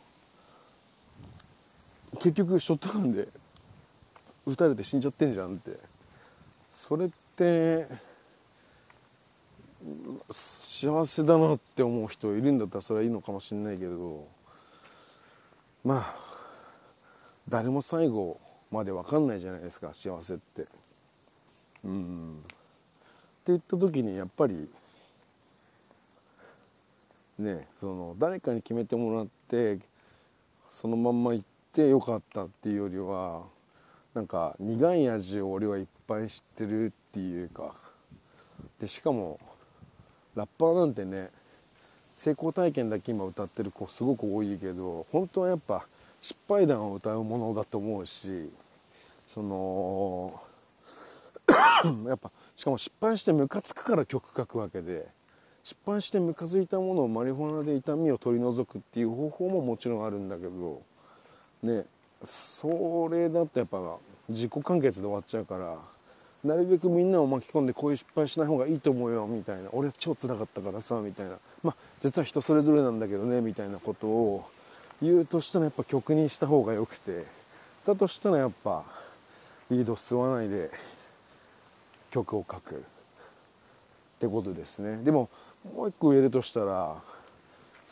結局ショットガンで撃たれて死んじゃってんじゃんって。それって幸せだなって思う人いるんだったらそれはいいのかもしれないけどまあ誰も最後まで分かんないじゃないですか幸せって。うん。って言った時にやっぱりねその誰かに決めてもらってそのまんま行ってよかったっていうよりはなんか苦い味を俺はいっぱい知ってるっていうかでしかもラッパーなんてね成功体験だけ今歌ってる子すごく多いけど本当はやっぱ失敗談を歌うものだと思うしその <coughs> やっぱしかも失敗してムカつくから曲書くわけで。失敗してムカついたものをマリファナで痛みを取り除くっていう方法ももちろんあるんだけど。ねそれだとやっぱ自己完結で終わっちゃうから。なるべくみんなを巻き込んでこういう失敗しない方がいいと思うよみたいな。俺は超辛かったからさみたいな。まあ実は人それぞれなんだけどねみたいなことを言うとしたらやっぱ曲にした方がよくて。だとしたらやっぱリード吸わないで。曲を書く。ってことですね。でももう一個言えるとしたら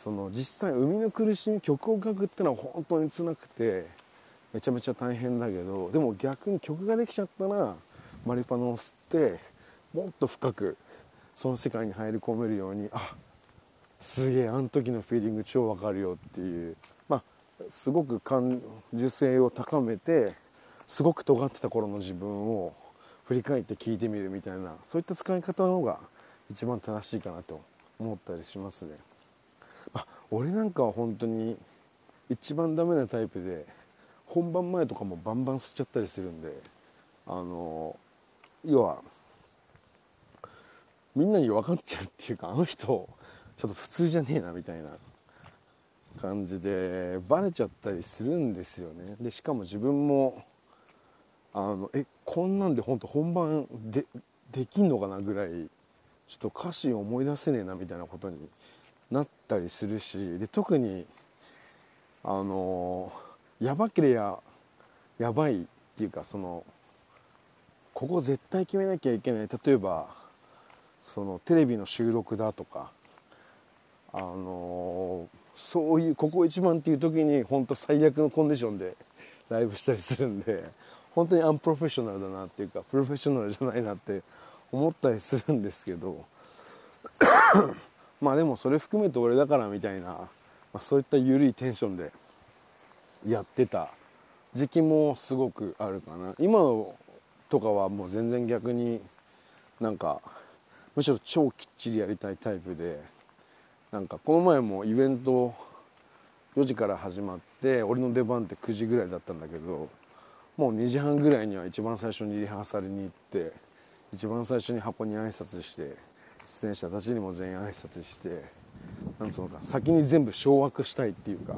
その実際生みの苦しみ曲を書くってのは本当に辛くてめちゃめちゃ大変だけどでも逆に曲ができちゃったらマリパノを吸ってもっと深くその世界に入り込めるようにあすげえあの時のフィーリング超わかるよっていうまあすごく感受性を高めてすごく尖ってた頃の自分を振り返って聞いてみるみたいなそういった使い方の方が一番正しいかなと思ったりしますね。あ俺なんかは本当に一番ダメなタイプで本番前とかもバンバン吸っちゃったりするんであの要はみんなに分かっちゃうっていうかあの人ちょっと普通じゃねえなみたいな感じでバレちゃったりするんですよねでしかも自分もあのえこんなんで本当本番でできんのかなぐらいちょっと歌詞思い出せねえなみたいなことになったりするしで特にあのやばけりゃやばいっていうかそのここ絶対決めなきゃいけない。例えばそのテレビの収録だとかあのそういうここ一番っていう時に本当最悪のコンディションでライブしたりするんで本当にアンプロフェッショナルだなっていうかプロフェッショナルじゃないなって思ったりするんですけど <coughs> まあでもそれ含めて俺だからみたいな、まあ、そういった緩いテンションでやってた時期もすごくあるかな。今とかはもう全然逆になんかむしろ超きっちりやりたいタイプでなんかこの前もイベント4時から始まって俺の出番って9時ぐらいだったんだけどもう2時半ぐらいには一番最初にリハーサルに行って一番最初に箱に挨拶して出演者たちにも全員挨拶してなんつうのか先に全部掌握したいっていうか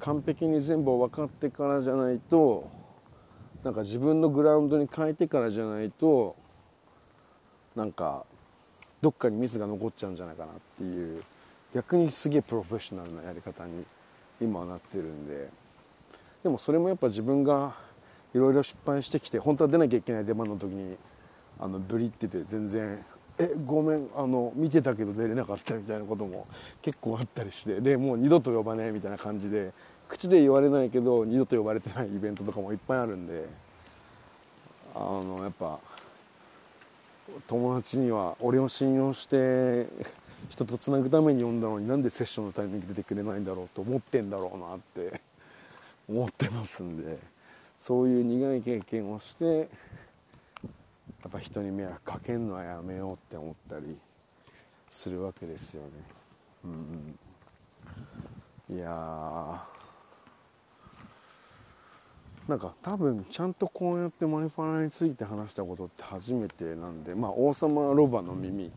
完璧に全部分かってからじゃないとなんか自分のグラウンドに変えてからじゃないとなんかどっかにミスが残っちゃうんじゃないかなっていう逆にすげえプロフェッショナルなやり方に今はなってるんででもそれもやっぱ自分がいろいろ失敗してきて本当は出なきゃいけない出番の時にあのブリってて全然「えごめんあの見てたけど出れなかった」みたいなことも結構あったりしてでもう二度と呼ばねえみたいな感じで口で言われないけど二度と呼ばれてないイベントとかもいっぱいあるんであのやっぱ友達には俺を信用して人とつなぐために呼んだのになんでセッションのタイミングで出てくれないんだろうと思ってんだろうなって思ってますんで。そういう苦い経験をしてやっぱ人に迷惑かけるのはやめようって思ったりするわけですよね。うん、いやなんか多分ちゃんとこうやってマリファナについて話したことって初めてなんでまあ王様ロバの耳っ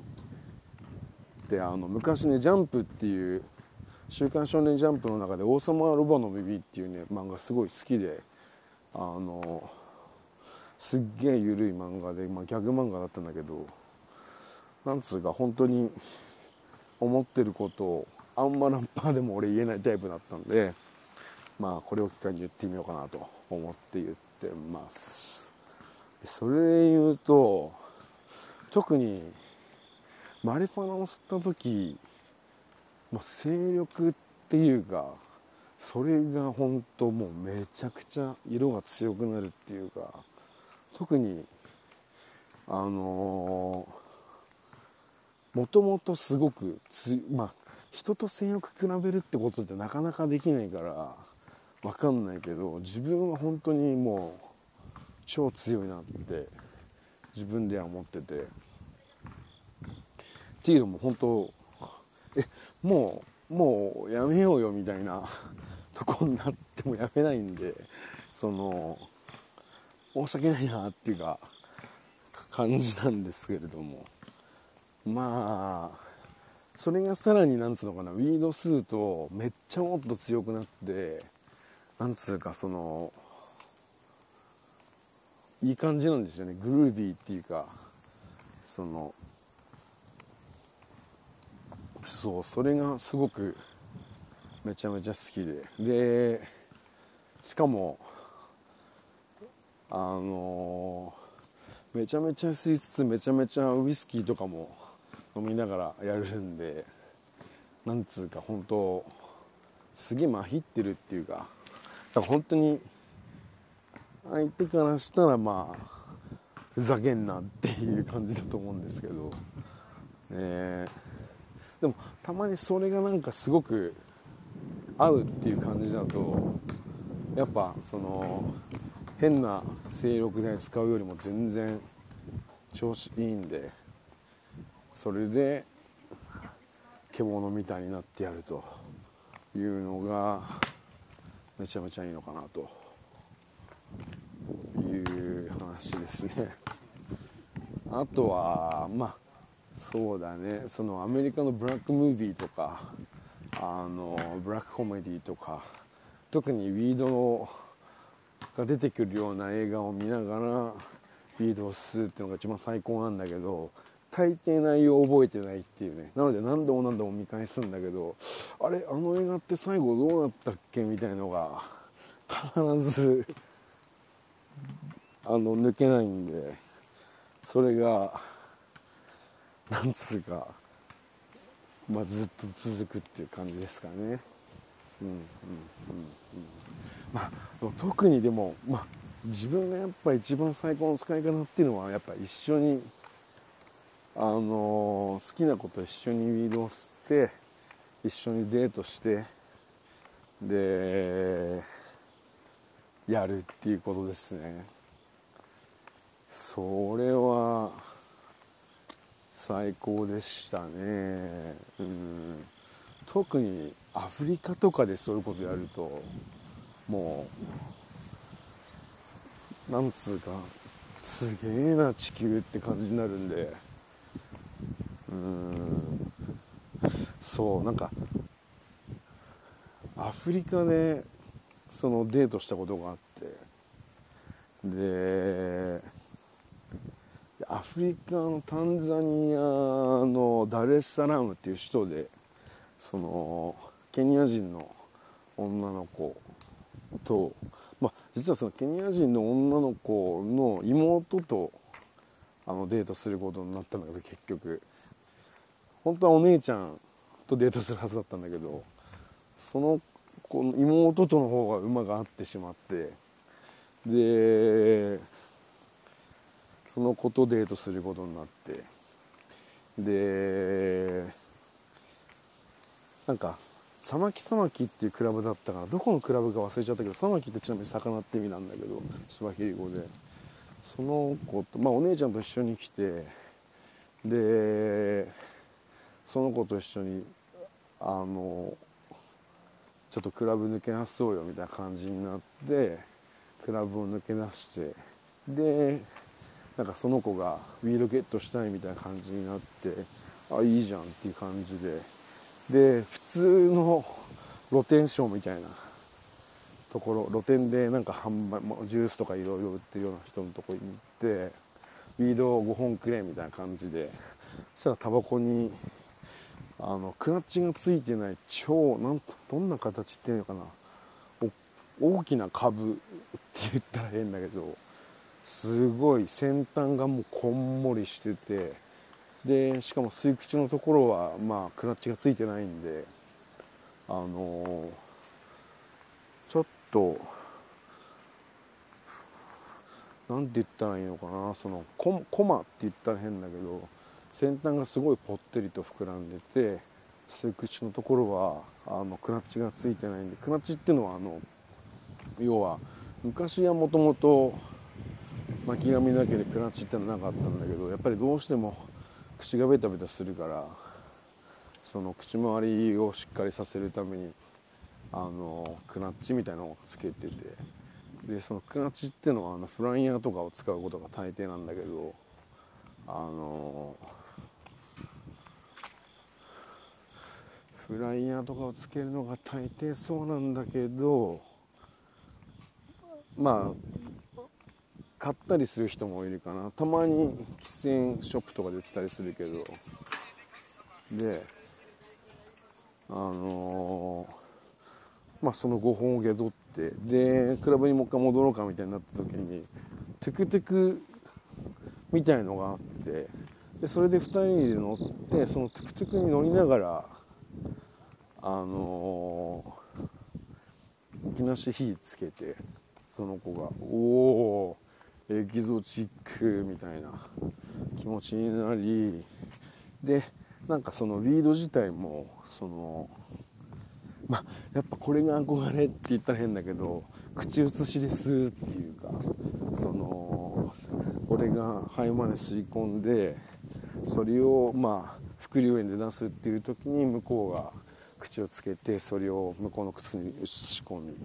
てあの昔ね「ジャンプ」っていう「週刊少年ジャンプ」の中で「王様ロバの耳」っていうね漫画すごい好きであのすっげえ緩い漫画で、まあ、ギャグ漫画だったんだけどなんつうか本当に思ってることをあんまラッパーでも俺言えないタイプだったんでまあこれを機会に言ってみようかなと思って言ってます。それで言うと特にマリファナを吸った時、まあ、勢力っていうかそれが本当もうめちゃくちゃ色が強くなるっていうか特にあのもともとすごくつまあ人と性欲比べるってことってなかなかできないから分かんないけど自分は本当にもう超強いなって自分では思ってて。っていうのも本当えもうもうやめようよみたいなとこになってもやめないんでその申し訳ないなっていうか感じなんですけれども。まあそれがさらになんつうのかなウィードするとめっちゃもっと強くなってなんつうかそのいい感じなんですよね。グルービーっていうかそのそうそれがすごくめちゃめちゃ好きで。でしかもあのめちゃめちゃ吸いつつめちゃめちゃウイスキーとかも飲みながらやるんでなんつうか本当すげえまひってるっていうかだから本当に相手からしたらまあふざけんなっていう感じだと思うんですけど。ねでもたまにそれがなんかすごく合うっていう感じだとやっぱその変な精力剤使うよりも全然調子いいんでそれで獣みたいになってやるというのがめちゃめちゃいいのかなと。いう話ですね。あとはまあそうだね。そのアメリカのブラックムービーとかあのブラックコメディとか特にウィードが出てくるような映画を見ながらウィードをするっていうのが一番最高なんだけど大抵内容を覚えてないっていうね。なので何度も何度も見返すんだけどあれあの映画って最後どうなったっけみたいのが必ずあの抜けないんでそれがなんつうかまあずっと続くっていう感じですかね。うんうんうんうん。まあ特にでもまあ自分がやっぱ一番最高の使い方っていうのはやっぱ一緒にあの好きなこと一緒にウィードを吸って一緒にデートしてでやるっていうことですね。それは最高でしたね。うん。特にアフリカとかでそういうことやるともうなんつうかすげえな地球って感じになるんで。うん。そうなんかアフリカでそのデートしたことがあって。でアフリカのタンザニアのダレッサラムっていう首都でそのケニア人の女の子と、まあ、実はそのケニア人の女の子の妹とあのデートすることになったんだけど結局本当はお姉ちゃんとデートするはずだったんだけどその子の妹との方が馬が合ってしまってでその子とデートすることになって。でなんかサマキサマキっていうクラブだったからどこのクラブか忘れちゃったけどサマキってちなみに魚って意味なんだけどスワヒリ語で。その子とまあお姉ちゃんと一緒に来てでその子と一緒にあのちょっとクラブ抜け出そうよみたいな感じになってクラブを抜け出してでなんかその子がウィードゲットしたいみたいな感じになってあいいじゃんっていう感じで。で普通の露天商みたいなところ露店でなんか販売ジュースとかいろいろ売ってるような人のとこに行ってウィードを5本くれみたいな感じで。そしたらタバコにあのクラッチがついてない超なんどんな形っていうのかな。大きな株って言ったら変だけど。すごい先端がもうこんもりしててでしかも吸い口のところはまあクラッチがついてないんであのー、ちょっとなんて言ったらいいのかなそのココマって言ったら変だけど先端がすごいぽってりと膨らんでて吸い口のところはあのクラッチがついてないんでクラッチっていうのはあの要は昔はもともと巻き紙だけでクラッチってのはなかったんだけどやっぱりどうしても口がベタベタするからその口周りをしっかりさせるためにあのクナッチみたいなのをつけててでそのクナッチっていうのはあのフライヤーとかを使うことが大抵なんだけどあのフライヤーとかをつけるのが大抵そうなんだけどまあ買ったりする人もいるかな。たまに喫煙ショップとかで売ってたりするけど。であのーまあその5本を受け取ってでクラブにもう一回戻ろうかみたいになった時にトゥクトゥクみたいのがあってでそれで2人で乗ってそのトゥクトゥクに乗りながらあのーいきなし火つけてその子が「おおエキゾチック」みたいな気持ちになりでなんかそのリード自体もそのまあやっぱこれが憧れって言ったら変だけど口移しですっていうかその俺が肺まで吸い込んでそれをまあ副流煙で出すっていう時に向こうが口をつけてそれを向こうの靴に移し込み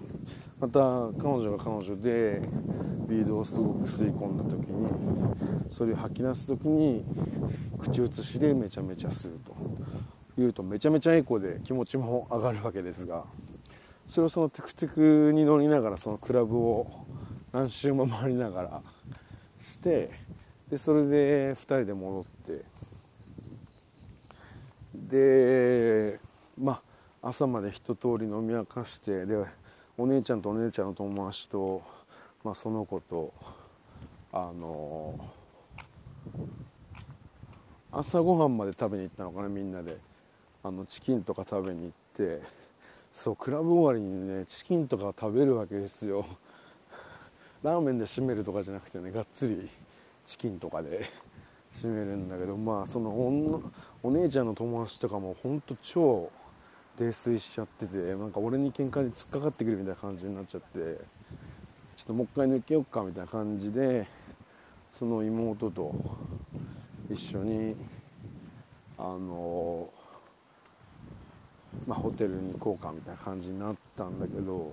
また彼女が彼女でビードをすごく吸い込んだ時にそれを吐き出す時に口移しでめちゃめちゃ吸うと。いうとめちゃめちゃエコで気持ちも上がるわけですがそれをそのテクテクに乗りながらそのクラブを何周も回りながらしてでそれで2人で戻って。でまあ朝まで一通り飲み明かしてでお姉ちゃんとお姉ちゃんの友達と、まあ、その子とあの朝ごはんまで食べに行ったのかなみんなで。あのチキンとか食べに行ってそうクラブ終わりにねチキンとか食べるわけですよ。ラーメンで締めるとかじゃなくてねがっつりチキンとかで締めるんだけどまあそのお姉ちゃんの友達とかもほんと超泥酔しちゃっててなんか俺に喧嘩に突っかかってくるみたいな感じになっちゃってちょっともう一回抜けよっかみたいな感じでその妹と一緒にあのまあ、ホテルに行こうかみたいな感じになったんだけど、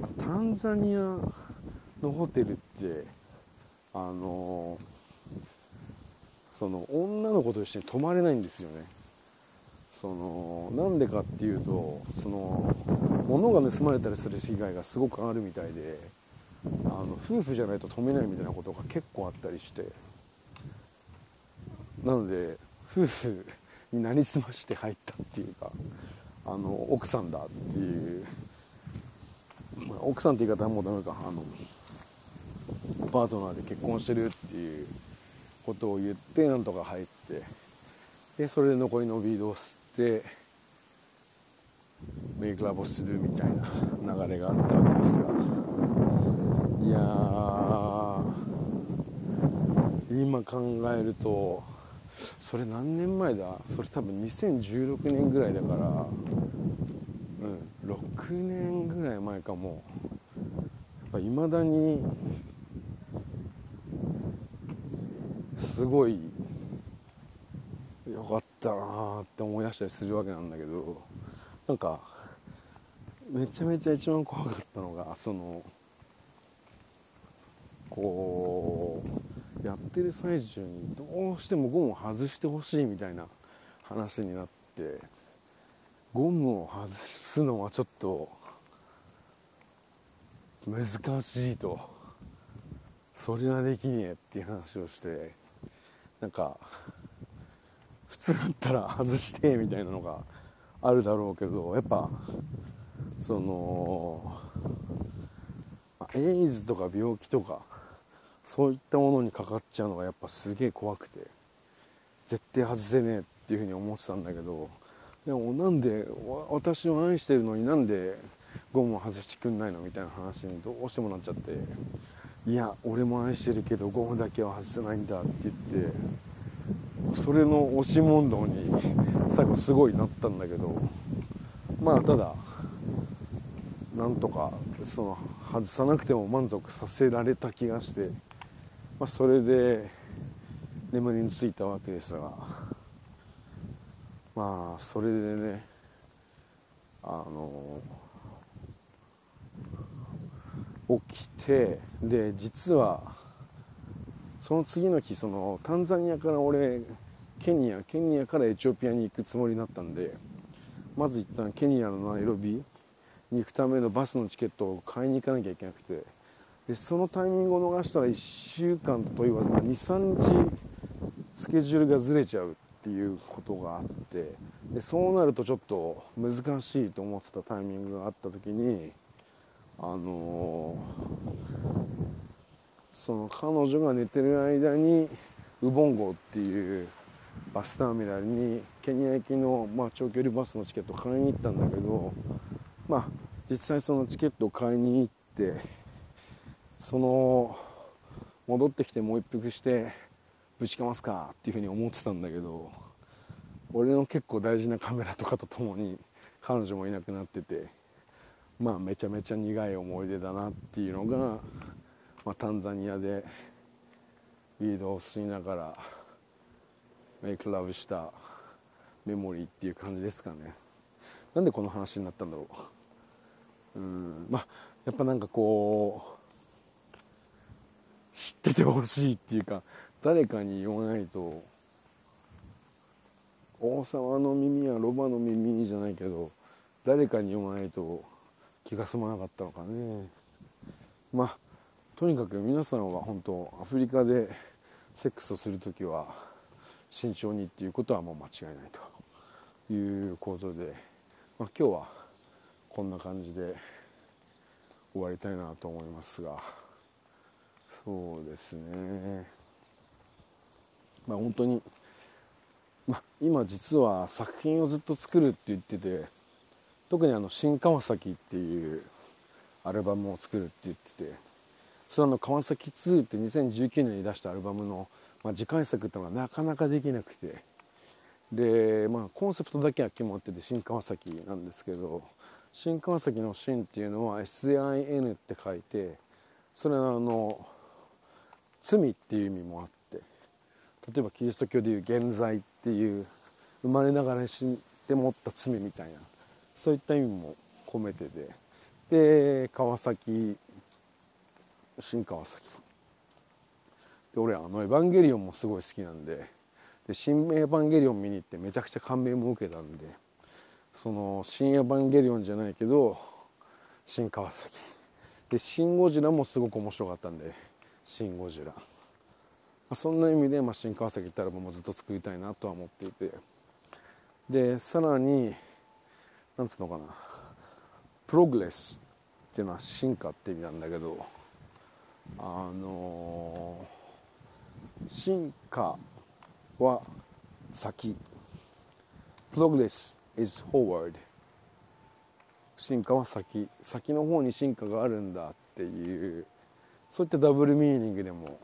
まあタンザニアのホテルってあのその女の子と一緒に泊まれないんですよね。そのなんでかっていうとその物が盗まれたりする被害がすごくあるみたいであの夫婦じゃないと止めないみたいなことが結構あったりして。なので夫婦になりすまして入ったっていうかあの奥さんだっていう、まあ奥さんって言い方はもうダメかあのパートナーで結婚してるっていうことを言ってなんとか入ってでそれで残りのビードをてメイクラブをするみたいな流れがあったわけですがいや今考えるとそれ何年前だ？それ多分2016年ぐらいだからうん6年ぐらい前かも。やっぱ未だにすごいよかったなって思い出したりするわけなんだけどなんかめちゃめちゃ一番怖かったのがそのこうやってる最中にどうしてもゴムを外してほしいみたいな話になってゴムを外すのはちょっと難しいと。それはできねえっていう話をしてなんか普通だったら外してみたいなのがあるだろうけどやっぱそのエイズとか病気とかそういったものにかかっちゃうのがやっぱすげえ怖くて絶対外せねえっていうふうに思ってたんだけどでもなんで私を愛してるのになんでゴムを外してくんないの？みたいな話にどうしてもなっちゃっていや俺も愛してるけどゴムだけは外せないんだって言ってそれの押し問答に最後すごいなったんだけどまあただなんとかその外さなくても満足させられた気がして、まあ、それで眠りについたわけですがまあそれでねあの起きてで実はその次の日そのタンザニアから俺ケニアケニアからエチオピアに行くつもりになったんでまず一旦ケニアのナイロビに行くためのバスのチケットを買いに行かなきゃいけなくてでそのタイミングを逃したら1週間と言わず23日スケジュールがずれちゃうっていうことがあってでそうなるとちょっと難しいと思ってたタイミングがあった時にあのー、その彼女が寝てる間にウボンゴっていうバスターミナルにケニア行きの、まあ、長距離バスのチケットを買いに行ったんだけどまあ実際そのチケットを買いに行ってその戻ってきてもう一服してぶちかますかっていうふうに思ってたんだけど俺の結構大事なカメラとかとともに彼女もいなくなっててまあめちゃめちゃ苦い思い出だなっていうのが、まあ、タンザニアでビードを吸いながらメイクラブしたメモリーっていう感じですかね。なんでこの話になったんだろう。うんまあやっぱなんかこう知っててほしいっていうか誰かに言わないと王様の耳はロバの耳じゃないけど誰かに言わないと気が済まなかったのかね。まあとにかく皆さんは本当アフリカでセックスをする時は慎重にっていうことはもう間違いないということで、まあ、今日はこんな感じで終わりたいなと思いますがそうですねまあ本当にま、今実は作品をずっと作るって言ってて特にあの新川崎っていうアルバムを作るって言っててそれの川崎2って2019年に出したアルバムの、まあ、次回作ってのがなかなかできなくて。でまあコンセプトだけは決まってて新川崎なんですけど新川崎の新っていうのは SIN って書いてそれはあの罪っていう意味もあって例えばキリスト教でいう現在っていう生まれながらに死んで持った罪みたいなそういった意味も込めててで川崎新川崎。で俺あの「エヴァンゲリオン」もすごい好きなんでで新エヴァンゲリオン見に行ってめちゃくちゃ感銘も受けたんでその新エヴァンゲリオンじゃないけど新川崎。でシン・ゴジラもすごく面白かったんでシン・ゴジラ。あ、そんな意味で、まあ、新川崎行ってアルバムをずっと作りたいなとは思っていて。でさらになんつうのかな。プログレスっていうのは進化って意味なんだけどあのー、進化は先。プログレス is forward 進化は先。先の方に進化があるんだっていう。そういったダブルミーニングでも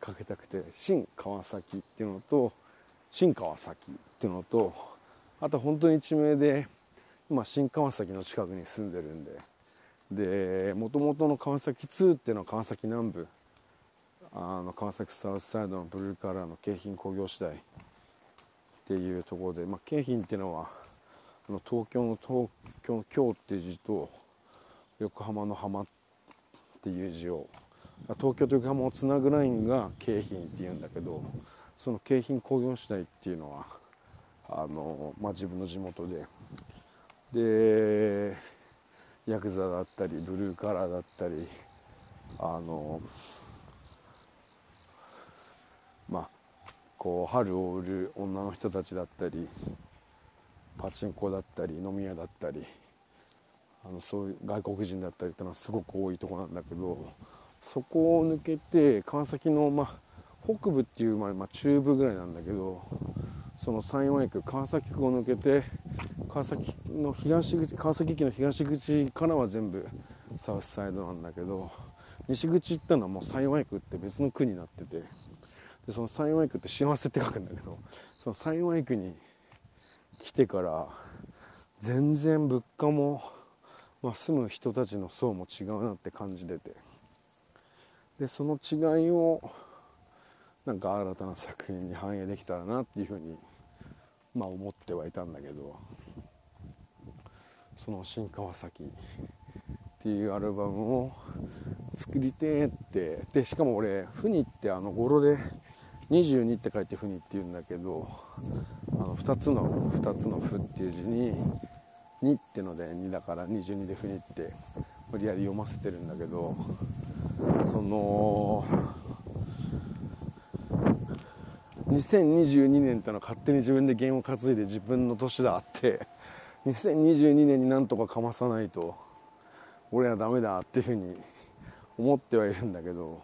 かけたくて新川崎っていうのと新川崎っていうのとあと本当に地名で今新川崎の近くに住んでるんででもともとの川崎2っていうのは川崎南部。あの川崎サウスサイドのブルーカラーの京浜工業地帯っていうところで、まあ、京浜っていうのはあの東京の東京の京っていう字と横浜の浜っていう字を東京と横浜をつなぐラインが京浜っていうんだけどその京浜工業地帯っていうのはあの、まあ、自分の地元で。でヤクザだったりブルーカラーだったりあのまあこう春を売る女の人たちだったりパチンコだったり飲み屋だったりあのそういう外国人だったりってのはすごく多いとこなんだけどそこを抜けて川崎の、まあ、北部っていう、まあ、中部ぐらいなんだけどその山陽駅川崎区を抜けて川崎の東口川崎駅の東口からは全部サウスサイドなんだけど西口行ったのはもう山陽駅って別の区になっててでその山陽駅って幸せって書くんだけどその山陽駅に来てから全然物価も、まあ、住む人たちの層も違うなって感じてて。でその違いをなんか新たな作品に反映できたらなっていうふうにまあ思ってはいたんだけどその「新川崎」っていうアルバムを作りてーって。でしかも俺「フニ」ってあの語呂で22って書いて「フニ」って言うんだけどあの2つの2つの「フ」っていう字に「2」ってので2だから22で「フニ」って無理やり読ませてるんだけどその2022年ってのは勝手に自分で弦を担いで自分の年だって2022年になんとかかまさないと俺はダメだっていうふうに思ってはいるんだけど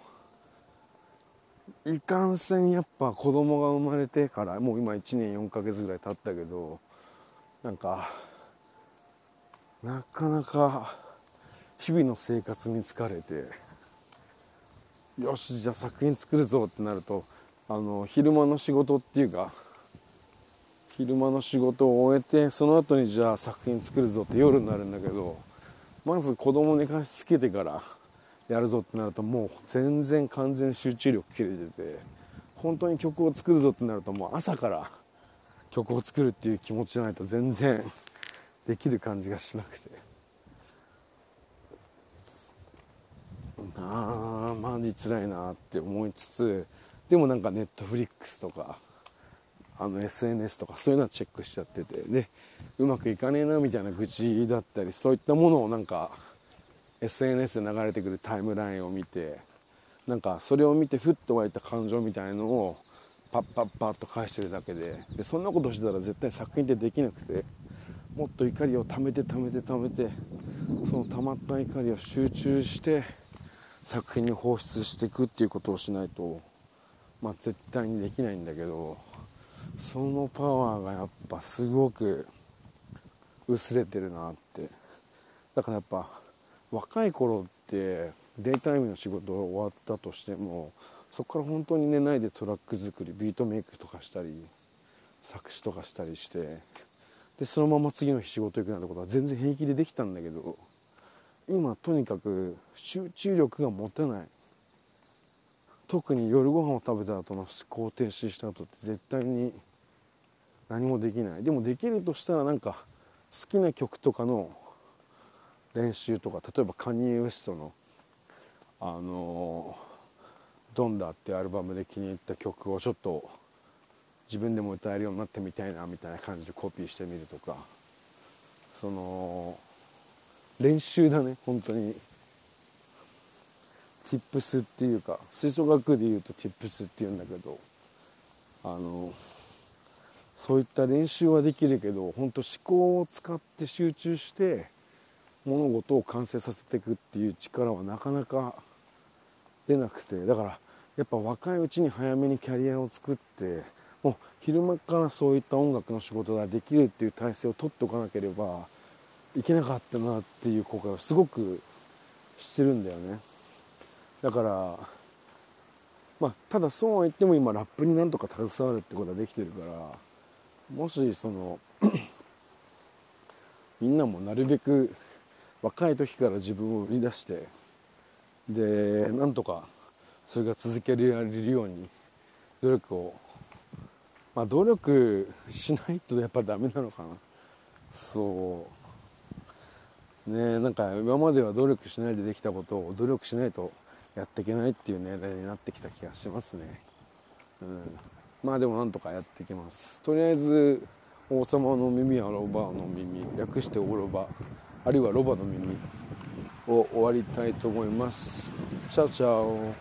いかんせんやっぱ子供が生まれてからもう今1年4ヶ月ぐらい経ったけどなんかなかなか日々の生活に疲れてよしじゃあ作品作るぞってなるとあの昼間の仕事っていうか昼間の仕事を終えてその後にじゃあ作品作るぞって夜になるんだけどまず子供寝かしつけてからやるぞってなるともう全然完全集中力切れてて本当に曲を作るぞってなるともう朝から曲を作るっていう気持ちじゃないと全然できる感じがしなくて。ああマジ辛いなって思いつつでもなんかネットフリックスとかあの SNS とかそういうのはチェックしちゃっててでうまくいかねえなみたいな愚痴だったりそういったものをなんか SNS で流れてくるタイムラインを見てなんかそれを見てふっと湧いた感情みたいのをパッパッパッと返してるだけででそんなことしてたら絶対作品ってできなくてもっと怒りを溜めて溜めて溜めてその溜まった怒りを集中して作品に放出していくっていうことをしないとまあ絶対にできないんだけど。そのパワーがやっぱすごく薄れてるなって。だからやっぱ若い頃ってデイタイムの仕事終わったとしてもそこから本当に寝ないでトラック作りビートメイクとかしたり作詞とかしたりしてでそのまま次の日仕事行くなんてことは全然平気でできたんだけど今とにかく集中力が持てない。特に夜ご飯を食べた後の思考停止した後って絶対に何もできない。でもできるとしたらなんか好きな曲とかの練習とか例えばカニエ・ウエストのあの「ドンダ」ってアルバムで気に入った曲をちょっと自分でも歌えるようになってみたいなみたいな感じでコピーしてみるとかその練習だね本当に。Tips っていうか吹奏楽でいうと tips っていうんだけどあのそういった練習はできるけど本当思考を使って集中して物事を完成させていくっていう力はなかなか出なくてだからやっぱ若いうちに早めにキャリアを作ってもう昼間からそういった音楽の仕事ができるっていう体制を取っておかなければいけなかったなっていう後悔をすごくしてるんだよね。だからまあただそうは言っても今ラップになんとか携わるってことはできてるからもしその <clears throat> みんなもなるべく若い時から自分を売り出してでなんとかそれが続けられるように努力をまあ努力しないとやっぱダメなのかな。そう。ねなんか今までは努力しないでできたことを努力しないとやっていけないっていう年齢になってきた気がしますね。うん。まあでもなんとかやっていきます。とりあえず王様の耳はロバの耳略してオロバあるいはロバの耳を終わりたいと思います。チャオチャオ。